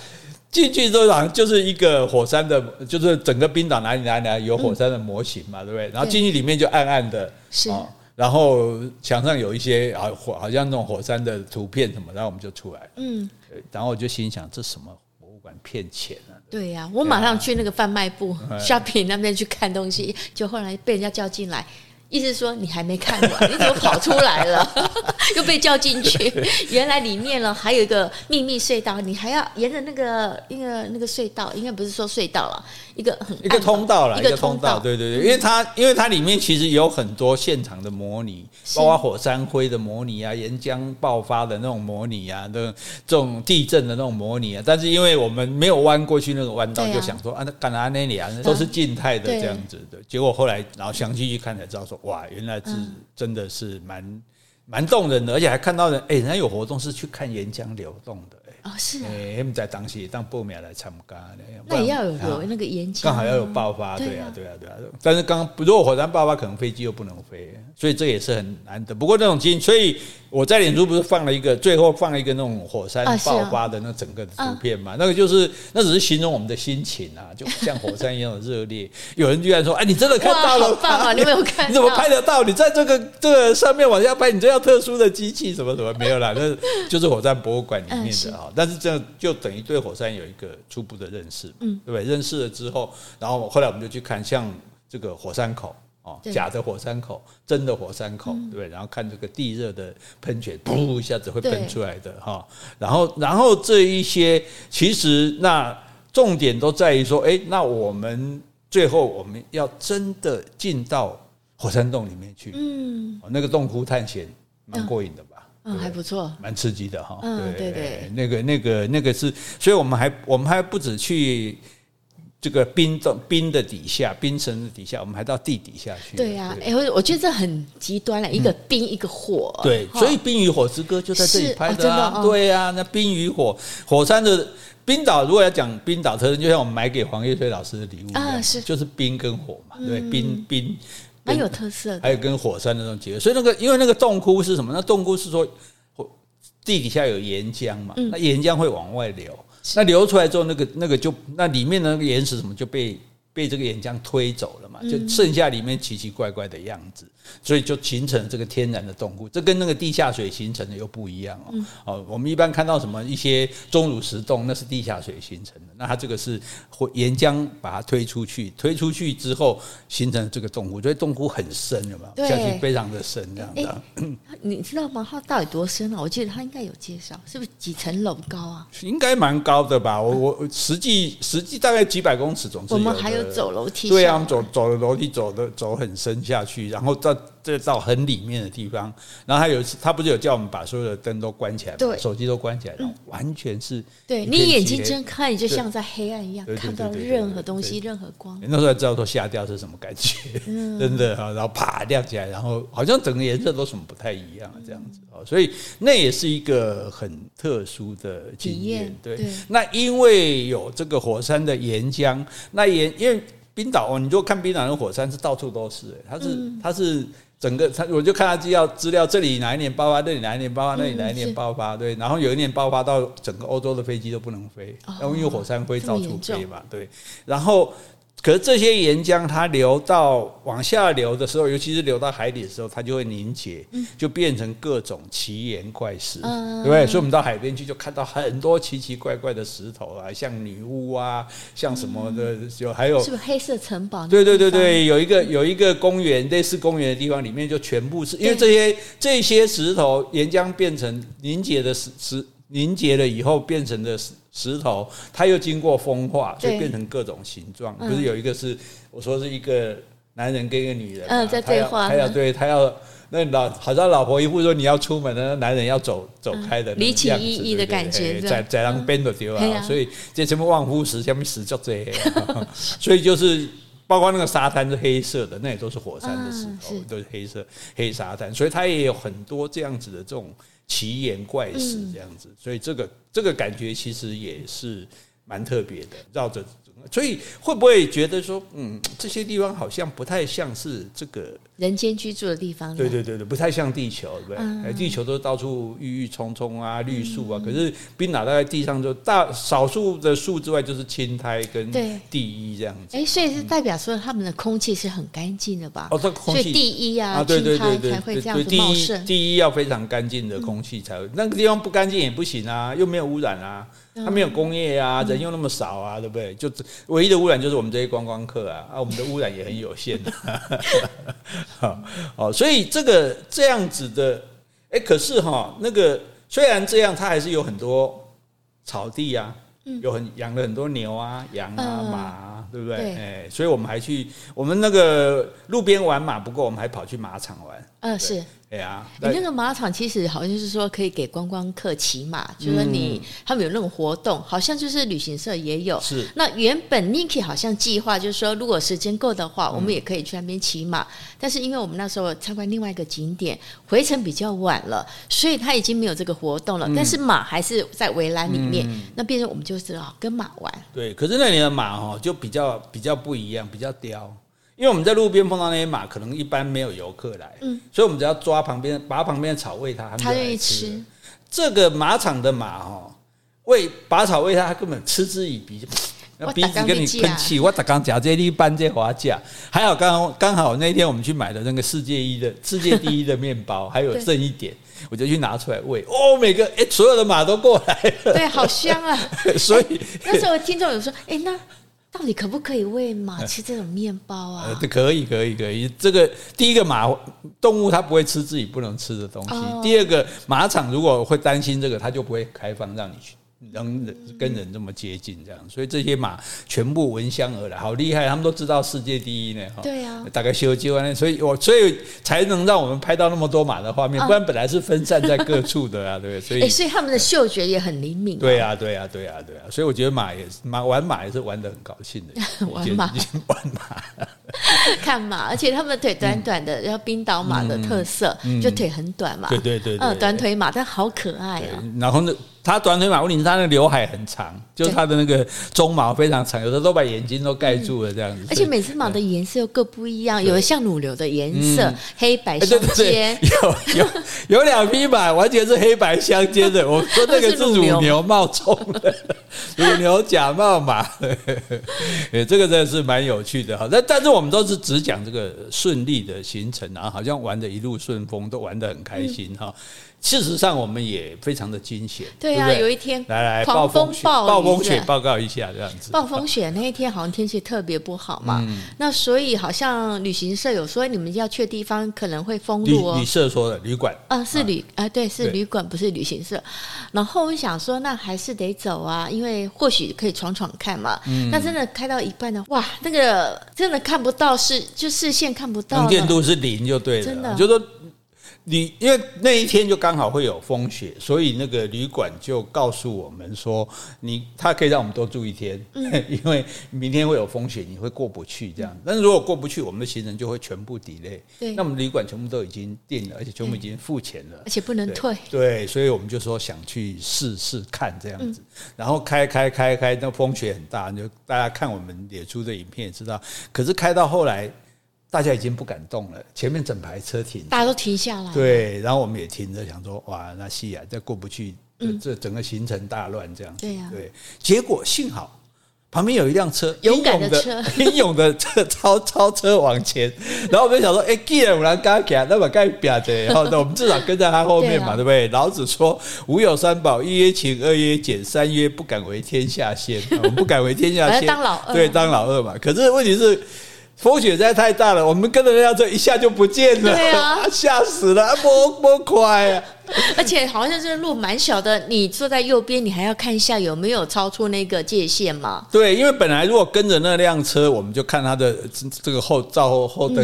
进去之后，好像就是一个火山的，就是整个冰岛哪里哪里哪里有火山的模型嘛，嗯、对不对？然后进去里面就暗暗的，是、哦，然后墙上有一些啊火，好像那种火山的图片什么，然后我们就出来了，嗯，然后我就心想，这什么博物馆骗钱啊？对呀、啊，我马上去那个贩卖部、啊、shopping 那边去看东西，就后来被人家叫进来。意思说你还没看完，你怎么跑出来了？又被叫进去。原来里面呢还有一个秘密隧道，你还要沿着那个那个那个隧道，应该不是说隧道了，一个很一个通道了，一个通道。对对对，因为它因为它里面其实有很多现场的模拟，包括火山灰的模拟啊，岩浆爆发的那种模拟啊，的这种地震的那种模拟啊。但是因为我们没有弯过去那个弯道，就想说啊，那干哪那里啊，都是静态的这样子的。结果后来然后详细去看才知道说。哇，原来是真的是蛮蛮动人的，而且还看到人，哎，人家有活动是去看岩浆流动的。哦，是啊，他们在当时当报名来参加的，那也要有有那个岩浆，刚好要有爆发，对啊，对啊，对啊。但是刚如果火山爆发，可能飞机又不能飞，所以这也是很难得。不过那种经，所以我在脸书不是放了一个，最后放了一个那种火山爆发的那整个的图片嘛？那个就是那只是形容我们的心情啊，就像火山一样的热烈。有人居然说：“哎，你真的看到了？好棒啊！你没有看？你怎么拍得到？你在这个这个上面往下拍，你这要特殊的机器什么什么没有啦？那就是火山博物馆里面的啊。但是这就等于对火山有一个初步的认识，嗯，对不对？认识了之后，然后后来我们就去看像这个火山口哦，假的火山口，真的火山口，对不对？然后看这个地热的喷泉，噗一下子会喷出来的哈。然后，然后这一些其实那重点都在于说，哎，那我们最后我们要真的进到火山洞里面去，嗯，那个洞窟探险蛮过瘾的。嗯，还不错，蛮刺激的哈。嗯，对对，那个那个那个是，所以我们还我们还不止去这个冰洞冰的底下，冰层的底下，我们还到地底下去。对呀，哎，我我觉得这很极端了，一个冰一个火。对，所以《冰与火之歌》就在这里拍的啊。对呀，那冰与火，火山的冰岛，如果要讲冰岛特征，就像我们买给黄叶翠老师的礼物一样，是就是冰跟火嘛，对，冰冰。很有特色，还有跟火山的那种结合，所以那个因为那个洞窟是什么？那洞窟是说，地底下有岩浆嘛，那岩浆会往外流，那流出来之后，那个那个就那里面的那个岩石什么就被被这个岩浆推走了嘛，就剩下里面奇奇怪怪的样子。所以就形成这个天然的洞窟，这跟那个地下水形成的又不一样哦。哦，我们一般看到什么一些钟乳石洞，那是地下水形成的，那它这个是岩浆把它推出去，推出去之后形成这个洞窟，所以洞窟很深，有没有？对，相信非常的深，这样的。你知道吗？它到底多深啊？我记得它应该有介绍，是不是几层楼高啊？应该蛮高的吧？我我实际实际大概几百公尺，总之。我们还有走楼梯，对啊，我们走走的楼梯走的走很深下去，然后到。这到很里面的地方，然后他有一次，他不是有叫我们把所有的灯都关起来，对，手机都关起来，然后完全是，对你眼睛睁开，你就像在黑暗一样，看不到任何东西，任何光。那时候才知道说吓掉是什么感觉，真的哈，然后啪亮起来，然后好像整个颜色都什么不太一样这样子哦，所以那也是一个很特殊的经验。对，那因为有这个火山的岩浆，那岩因为冰岛哦，你就看冰岛的火山是到处都是，它是它是。整个他我就看他资料资料，这里哪一年爆发，那里哪一年爆发，那里哪一年爆发，对，然后有一年爆发到整个欧洲的飞机都不能飞，因为火山灰到处飞嘛，对，然后。可是这些岩浆它流到往下流的时候，尤其是流到海底的时候，它就会凝结，就变成各种奇岩怪石，对不对？所以我们到海边去就看到很多奇奇怪怪的石头啊，像女巫啊，像什么的，就还有是不是黑色城堡？对对对对，有一个有一个公园，类似公园的地方，里面就全部是因为这些这些石头岩浆变成凝结的石石。凝结了以后变成的石石头，它又经过风化，就变成各种形状。不是有一个是我说是一个男人跟一个女人，嗯，在对话，他要对他要那老好像老婆一副说你要出门的，那男人要走走开的离奇异异的感觉，在在让边都丢啊，所以这什么望夫石，下面石叫这样，所以就是包括那个沙滩是黑色的，那也都是火山的石头，都是黑色黑沙滩，所以它也有很多这样子的这种。奇言怪事这样子，所以这个这个感觉其实也是蛮特别的，绕着。所以会不会觉得说，嗯，这些地方好像不太像是这个人间居住的地方？对对对对，不太像地球，对不对？嗯、地球都到处郁郁葱葱啊，绿树啊。嗯、可是冰岛在地上就大少数的树之外，就是青苔跟地衣这样子。哎，所以是代表说他们的空气是很干净的吧？哦，这空气，地衣啊，青苔才会这样子茂盛。地衣要非常干净的空气才会，嗯、那个地方不干净也不行啊，又没有污染啊。它没有工业啊，人又那么少啊，对不对？就唯一的污染就是我们这些观光客啊，啊，我们的污染也很有限的。好，哦，所以这个这样子的，哎、欸，可是哈，那个虽然这样，它还是有很多草地啊，有很养了很多牛啊、羊啊、马啊，对不对？哎对，所以我们还去我们那个路边玩马，不过我们还跑去马场玩。嗯，是。对啊，你那个马场其实好像就是说可以给观光客骑马，就是说你他们有那种活动，好像就是旅行社也有。是。那原本 Niki 好像计划就是说，如果时间够的话，我们也可以去那边骑马。但是因为我们那时候参观另外一个景点，回程比较晚了，所以他已经没有这个活动了。但是马还是在围栏里面，那变成我们就知道跟马玩。对，可是那里的马哈就比较比较不一样，比较刁。因为我们在路边碰到那些马，可能一般没有游客来，嗯，所以我们只要抓旁边，拔旁边的草喂它，它愿意吃。这个马场的马哈，喂拔草喂它，它根本嗤之以鼻，鼻子跟你喷气。我刚刚讲这一般这滑价，还好刚刚好那天我们去买的那个世界一的世界第一的面包，还有剩一点，我就去拿出来喂。哦，每个哎，所有的马都过来了，对，好香啊。所以那时候听众有说，哎，那。到底可不可以喂马吃这种面包啊？呃，可以，可以，可以。这个第一个马动物它不会吃自己不能吃的东西。哦、第二个马场如果会担心这个，它就不会开放让你去。能跟人这么接近，这样，所以这些马全部闻香而来，好厉害！他们都知道世界第一呢，哈。对呀。大概修机关，所以我所以才能让我们拍到那么多马的画面，不然本来是分散在各处的啊，对。所以，所以他们的嗅觉也很灵敏。对呀，对呀，对呀，对呀。所以我觉得马也是马玩马也是玩的很高兴的。玩马，玩马，看马，而且他们腿短短的，然后冰岛马的特色就腿很短嘛。对对对。嗯，短腿马，但好可爱啊。然后呢？它短腿马，问题是它那刘海很长，就是它的那个鬃毛非常长，有的都把眼睛都盖住了这样子。而且每只马的颜色又各不一样，有的像乳牛的颜色，黑白相间。有有有两匹马完全是黑白相间的，我说那个是 乳牛冒充的，乳牛假冒嘛。哎，这个真的是蛮有趣的哈。但但是我们都是只讲这个顺利的行程啊，好像玩的一路顺风，都玩得很开心哈。事实上，我们也非常的惊险。对啊，有一天来来暴风暴暴风雪报告一下这样子。暴风雪那一天好像天气特别不好嘛，那所以好像旅行社有说你们要去的地方可能会封路哦。旅社说的旅馆啊，是旅啊，对，是旅馆，不是旅行社。然后我想说，那还是得走啊，因为或许可以闯闯看嘛。那真的开到一半呢，哇，那个真的看不到视，就视线看不到，能见度是零就对了，真的，就说。你因为那一天就刚好会有风雪，所以那个旅馆就告诉我们说，你他可以让我们多住一天，因为明天会有风雪，你会过不去这样。但是如果过不去，我们的行程就会全部 delay。对，那我们旅馆全部都已经订了，而且全部已经付钱了，而且不能退。对，所以我们就说想去试试看这样子，然后开开开开，那风雪很大，就大家看我们演出的影片也知道。可是开到后来。大家已经不敢动了，前面整排车停，大家都停下来。对，然后我们也停着，想说，哇，那戏啊，再过不去，这整个行程大乱这样子。对呀，对。结果幸好旁边有一辆车，勇敢的车，英勇的车 超超车往前，然后我们想说，哎，既然我们刚给，那么该表的，然后我们至少跟在他后面嘛，对不对？老子说，吾有三宝：一曰勤，二曰俭，三曰不敢为 天下先。我们不敢为天下先，当老二，对，当老二嘛。可是问题是。风雪实在太大了，我们跟着那辆车一下就不见了，对啊，吓死了，多多快啊！而且好像这路蛮小的，你坐在右边，你还要看一下有没有超出那个界限嘛？对，因为本来如果跟着那辆车，我们就看它的这个后照后后灯，就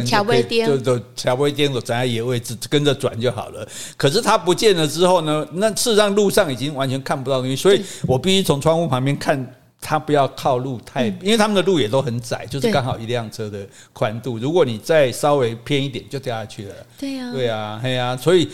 就调微颠，我站在野位置跟着转就好了。可是它不见了之后呢，那事实上路上已经完全看不到东西，所以我必须从窗户旁边看。他不要靠路太，因为他们的路也都很窄，就是刚好一辆车的宽度。如果你再稍微偏一点，就掉下去了。对呀，对呀，嘿呀。所以，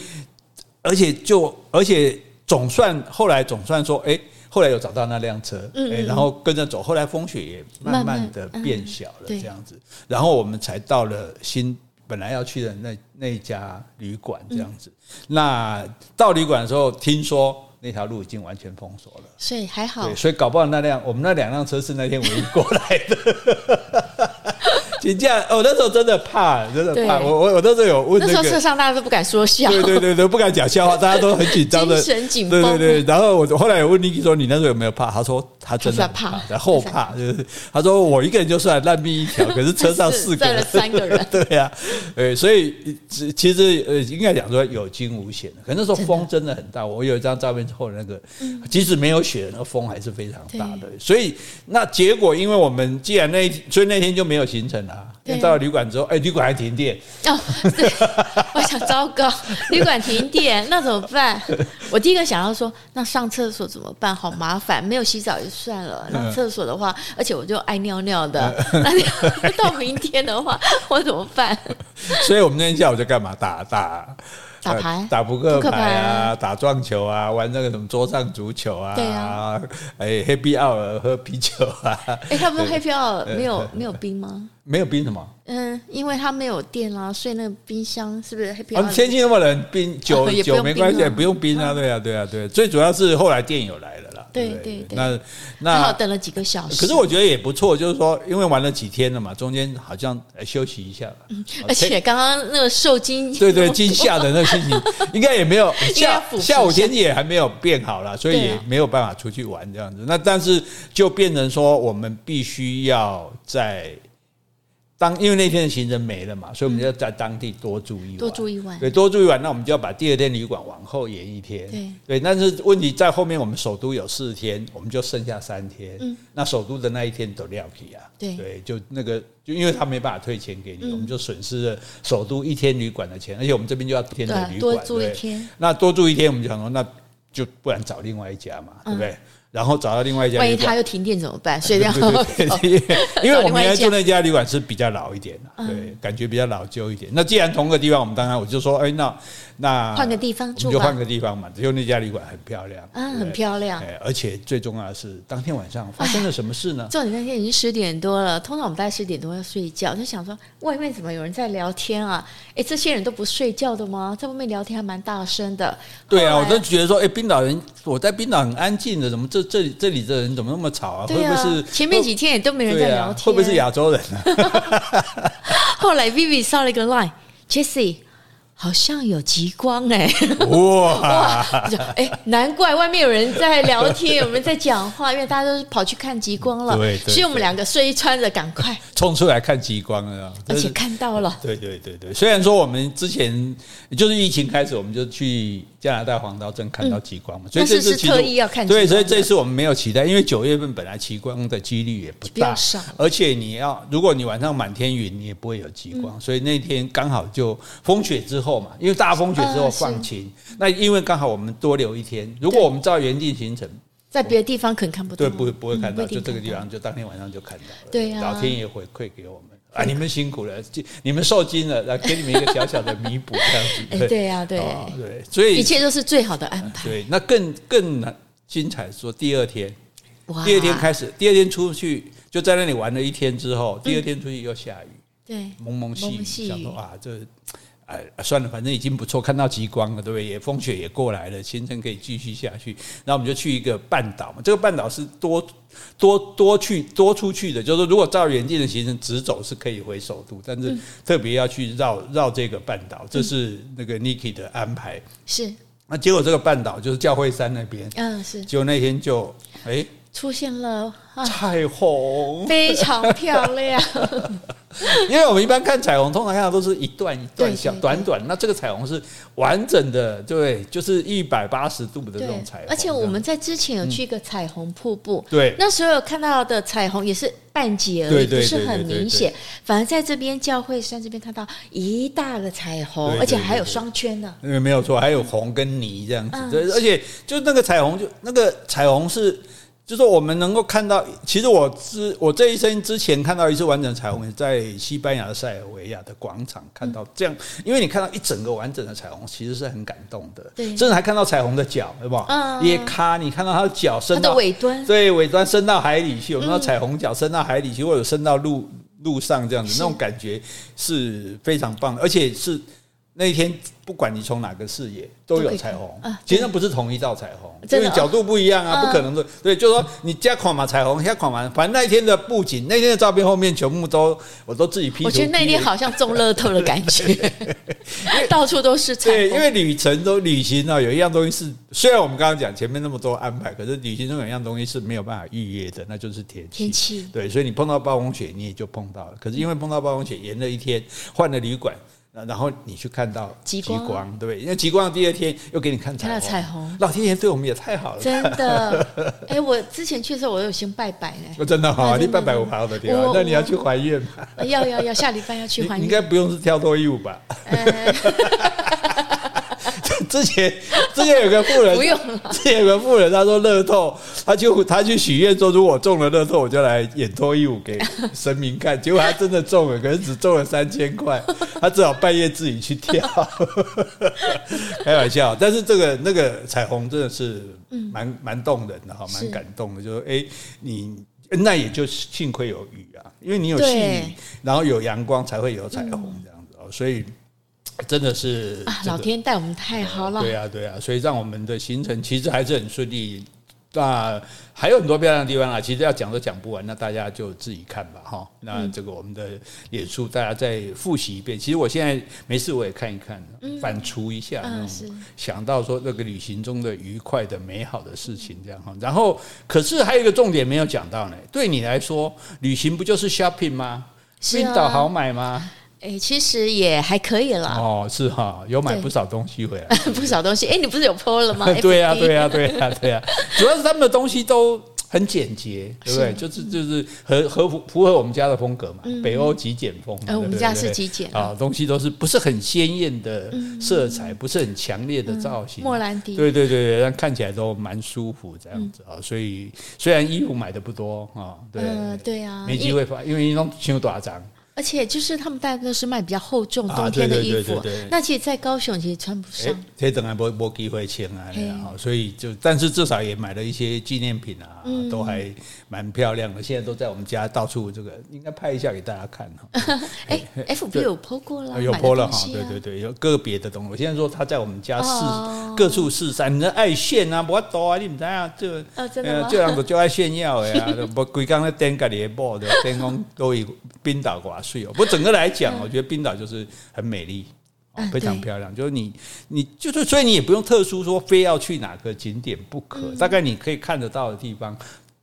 而且就而且总算后来总算说，哎，后来有找到那辆车，哎，然后跟着走。后来风雪也慢慢的变小了，这样子，然后我们才到了新本来要去的那那一家旅馆，这样子。那到旅馆的时候，听说。那条路已经完全封锁了，所以还好。对，所以搞不好那辆我们那两辆车是那天唯一过来的。请假哦，那时候真的怕，真的怕。我我我那时候有问、那时候车上大家都不敢说笑，对对对都，不敢讲笑话，大家都很紧张的，精神紧绷。对对对，然后我后来有问 Niki 说：“你那时候有没有怕？”他说：“他真的怕，然后怕就是他说我一个人就算烂命一条，可是车上四个人，了三个人，对呀、啊，对，所以其实呃应该讲说有惊无险的。可那时候风真的很大，我有一张照片之后那个，即使没有雪，那个风还是非常大的。所以那结果，因为我们既然那所以那天就没有行程了。到了旅馆之后，哎，旅馆还停电哦。对，我想糟糕，旅馆停电，那怎么办？我第一个想到说，那上厕所怎么办？好麻烦，没有洗澡就算了。那厕所的话，而且我就爱尿尿的，那到明天的话，我怎么办？所以我们那天下午在干嘛？打打。打牌、打扑克牌啊，打撞球啊，玩那个什么桌上足球啊，对啊，哎，Happy Hour 喝啤酒啊，哎，他不是 Happy Hour 没有没有冰吗？没有冰什么？嗯，因为它没有电啦，所以那个冰箱是不是 Happy Hour？天气那么冷，冰酒酒没关系，不用冰啊，对啊，对啊，对，最主要是后来电有来了。对对对，那那好等了几个小时，可是我觉得也不错，就是说，因为玩了几天了嘛，中间好像休息一下了。而且刚刚那个受惊，对对惊吓的那个心情，应该也没有 下下午天气也还没有变好了，所以也没有办法出去玩这样子。那但是就变成说，我们必须要在。当因为那天的行程没了嘛，所以我们就要在当地多住一晚，多住一晚，对，多住一晚，那我们就要把第二天旅馆往后延一天，对，对。但是问题在后面，我们首都有四天，我们就剩下三天，嗯，那首都的那一天都撂皮啊，对，对，就那个，就因为他没办法退钱给你，嗯、我们就损失了首都一天旅馆的钱，而且我们这边就要天的旅馆，多住一天，那多住一天，我们就想说，那就不然找另外一家嘛，对不对？嗯然后找到另外一家，万一他又停电怎么办？所以这样，因为我们原来住那家旅馆是比较老一点的，对，感觉比较老旧一点。那既然同个地方，我们当然我就说，哎，那那换个地方住，就换个地方嘛。只有那家旅馆很漂亮，嗯，很漂亮。而且最重要的是，当天晚上发生了什么事呢？重点那天已经十点多了，通常我们大概十点多要睡觉，就想说外面怎么有人在聊天啊？哎，这些人都不睡觉的吗？在外面聊天还蛮大声的。对啊，我都觉得说，哎，冰岛人，我在冰岛很安静的，怎么这这里这里的人怎么那么吵啊？会不会是前面几天也都没人在聊天？会不会是亚洲人呢？后来 Vivi 上了一个 line，Jessie。好像有极光哎、欸！哇 哇！哎，难怪外面有人在聊天，有人在讲话，因为大家都是跑去看极光了。对，所以我们两个睡衣穿着，赶快 冲出来看极光了。而且看到了。对对对对，虽然说我们之前就是疫情开始，我们就去加拿大黄刀镇看到极光嘛，所以这次是特意要看。对，所以这次我们没有期待，因为九月份本来极光的几率也不大，而且你要如果你晚上满天云，你也不会有极光。所以那天刚好就风雪之后。嘛，因为大风雪之后放晴，那因为刚好我们多留一天，如果我们照原定行程，在别的地方可能看不到，对，不会不会看到，就这个地方就当天晚上就看到了。对呀，老天爷回馈给我们啊，你们辛苦了，你们受惊了，来给你们一个小小的弥补，这样子。对。呀，对。对，所以一切都是最好的安排。对，那更更难精彩，说第二天，第二天开始，第二天出去就在那里玩了一天之后，第二天出去又下雨，对，蒙蒙细雨，想说啊，这。哎，算了，反正已经不错，看到极光了，对不对？也风雪也过来了，行程可以继续下去。然后我们就去一个半岛嘛，这个半岛是多多多去多出去的，就是如果照原定的行程直走是可以回首都，但是特别要去绕绕这个半岛，这是那个 Niki 的安排。是，那结果这个半岛就是教会山那边，嗯，是，结果那天就哎。出现了彩虹，非常漂亮。因为我们一般看彩虹，通常看到都是一段一段小短短，那这个彩虹是完整的，对，就是一百八十度的这种彩虹。而且我们在之前有去一个彩虹瀑布，对，那时候有看到的彩虹也是半截而已，不是很明显。反而在这边教会山这边看到一大个彩虹，而且还有双圈呢。因为没有错，还有红跟泥这样子，对，而且就那个彩虹，就那个彩虹是。就是我们能够看到，其实我之我这一生之前看到一次完整的彩虹，在西班牙的塞尔维亚的广场看到这样，因为你看到一整个完整的彩虹，其实是很感动的。对，甚至还看到彩虹的脚，对不？嗯。也卡，你看到它的脚伸到尾端，对，尾端伸到海里去，我们说彩虹脚伸到海里去，或者伸到路路上这样子，那种感觉是非常棒的，而且是。那一天，不管你从哪个视野，都有彩虹。啊、其实那不是同一道彩虹，因为角度不一样啊，哦、不可能的。对，就是说你加款嘛彩虹，加款嘛，反正那一天的布景，那天的照片后面全部都我都自己 P 图。我觉得那天好像中乐透的感觉，因为到处都是彩虹。对，因为旅程都旅行啊，有一样东西是，虽然我们刚刚讲前面那么多安排，可是旅行中有一样东西是没有办法预约的，那就是天气。天气。对，所以你碰到暴风雪，你也就碰到了。可是因为碰到暴风雪，延了一天，换了旅馆。然后你去看到极光，极光，对不对？因为极光的第二天又给你看彩虹，彩虹，老天爷对我们也太好了，真的。哎，我之前去的时候，我有先拜拜呢。我真的哈，你拜拜我跑的地方，那你要去还愿吗？要要要，下礼拜要去还愿。应该不用是跳脱衣舞吧？之前 之前有个富人，不用了。之前有个富人，他说乐透，他就他去许愿说，如果我中了乐透，我就来演脱衣舞给神明看。结果他真的中了，可是只中了三千块，他只好半夜自己去跳。开玩笑，但是这个那个彩虹真的是蛮蛮动人的哈，蛮感动的。就说哎，你那也就幸亏有雨啊，因为你有细雨，然后有阳光才会有彩虹这样子哦，所以。真的是啊，老天待我们太好了。对啊，对啊，所以让我们的行程其实还是很顺利。那还有很多漂亮的地方啊，其实要讲都讲不完，那大家就自己看吧，哈。那这个我们的演出，大家再复习一遍。其实我现在没事，我也看一看，反刍一下，想到说那个旅行中的愉快的、美好的事情，这样哈。然后，可是还有一个重点没有讲到呢。对你来说，旅行不就是 shopping 吗？冰岛好买吗？哎，其实也还可以了。哦，是哈，有买不少东西回来，不少东西。哎，你不是有 po 了吗？对呀，对呀，对呀，对呀。主要是他们的东西都很简洁，对不对？就是就是合合符符合我们家的风格嘛，北欧极简风。呃，我们家是极简啊，东西都是不是很鲜艳的色彩，不是很强烈的造型。莫兰迪。对对对，但看起来都蛮舒服这样子啊。所以虽然衣服买的不多啊，对对啊，没机会发，因为一种胸多少张。而且就是他们大概都是卖比较厚重冬天的衣服，那其实，在高雄其实穿不上。这等下没没机会穿啊，所以就，但是至少也买了一些纪念品啊，都还蛮漂亮的。现在都在我们家到处这个，应该拍一下给大家看哈。哎，FB 有 po 过了，有 po 了哈，对对对，有个别的东西。我现在说他在我们家试各处试山，你爱炫啊，不多啊，你们知啊，这这样子就爱炫耀的呀，不规刚在登家里的宝的，天空都以冰岛挂。是有，不整个来讲，我觉得冰岛就是很美丽，非常漂亮。就是你，你就是，所以你也不用特殊说非要去哪个景点不可。大概你可以看得到的地方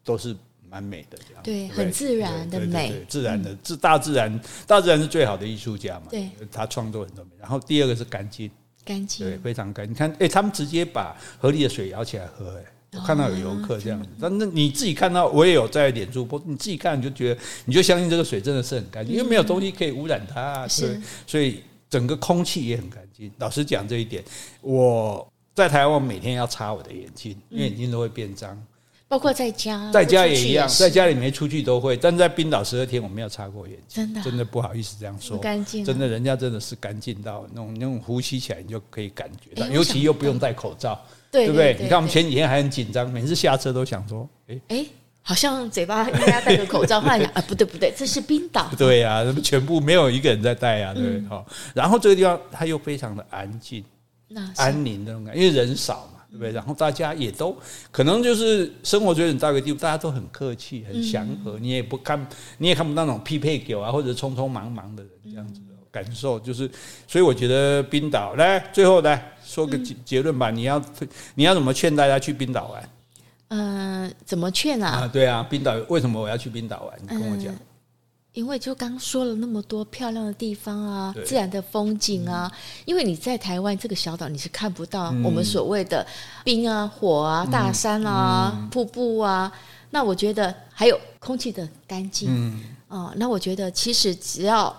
都是蛮美的，这样对，很自然的美，自然的自大自然，大自然是最好的艺术家嘛。对，他创作很多美。然后第二个是干净，干净，对，非常干净。你看，哎，他们直接把河里的水舀起来喝，哎。我看到有游客这样子，但那你自己看到，我也有在脸书，不，你自己看你就觉得，你就相信这个水真的是很干净，因为没有东西可以污染它，是，所以整个空气也很干净。老实讲这一点，我在台湾每天要擦我的眼睛，因为眼睛都会变脏，包括在家，在家也一样，在家里没出去都会，但在冰岛十二天我没有擦过眼睛，真的。真的不好意思这样说，干净，真的人家真的是干净到那种那种呼吸起来你就可以感觉到，尤其又不用戴口罩。对不对？你看我们前几天还很紧张，每次下车都想说，哎哎，好像嘴巴应该要戴个口罩。后来想 啊，不对不对，这是冰岛。对呀，全部没有一个人在戴呀，对不对？好，然后这个地方它又非常的安静、安宁的那种感觉，因为人少嘛，对不对？然后大家也都可能就是生活水准到一个地步，大家都很客气、很祥和，你也不看，你也看不到那种匹配狗啊，或者匆匆忙忙的人这样子的感受。就是，所以我觉得冰岛来最后来。说个结结论吧，你要你要怎么劝大家去冰岛玩？嗯，怎么劝啊？啊，对啊，冰岛为什么我要去冰岛玩？你跟我讲。因为就刚说了那么多漂亮的地方啊，自然的风景啊。因为你在台湾这个小岛，你是看不到我们所谓的冰啊、火啊、大山啊、瀑布啊。那我觉得还有空气的干净。嗯。哦，那我觉得其实只要。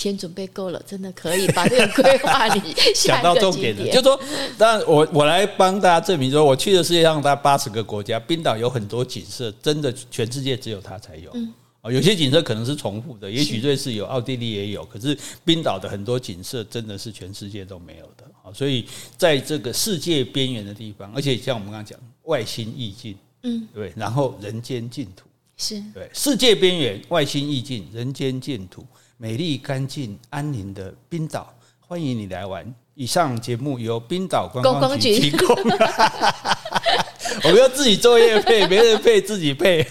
钱准备够了，真的可以把这个规划你想到重点的，就是说，当然我我来帮大家证明说，我去的世界上大概八十个国家，冰岛有很多景色，真的全世界只有它才有。嗯，有些景色可能是重复的，也许瑞士有，奥地利也有，可是冰岛的很多景色真的是全世界都没有的。所以在这个世界边缘的地方，而且像我们刚刚讲，外星意境，嗯，对，然后人间净土，是对，世界边缘，外星意境，人间净土。美丽、干净、安宁的冰岛，欢迎你来玩。以上节目由冰岛观光局提供。我们要自己作业配，没人配自己配。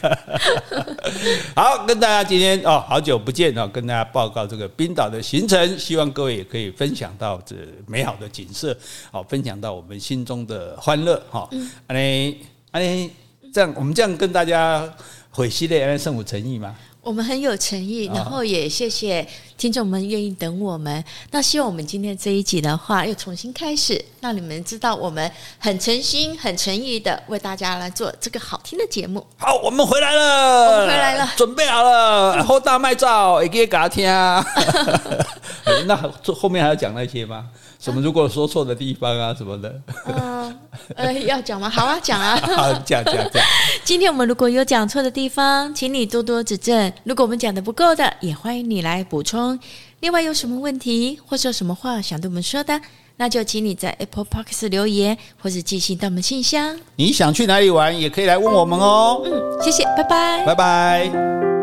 好，跟大家今天哦，好久不见哦，跟大家报告这个冰岛的行程，希望各位也可以分享到这美好的景色，好，分享到我们心中的欢乐哈。安尼安尼，这样我们这样跟大家回系列，安圣母诚意吗？我们很有诚意，然后也谢谢听众们愿意等我们。那希望我们今天这一集的话，又重新开始，让你们知道我们很诚心、很诚意的为大家来做这个好听的节目。好，我们回来了，我们回来了，准备好了，后大麦照也给大家听。那后面还要讲那些吗？什么？如果说错的地方啊，什么的？嗯，呃，要讲吗？好啊，讲啊。好，讲讲讲。今天我们如果有讲错的地方，请你多多指正。如果我们讲的不够的，也欢迎你来补充。另外，有什么问题或者有什么话想对我们说的，那就请你在 Apple Podcast 留言，或者寄信到我们信箱。你想去哪里玩，也可以来问我们哦。嗯，谢谢，拜拜，拜拜。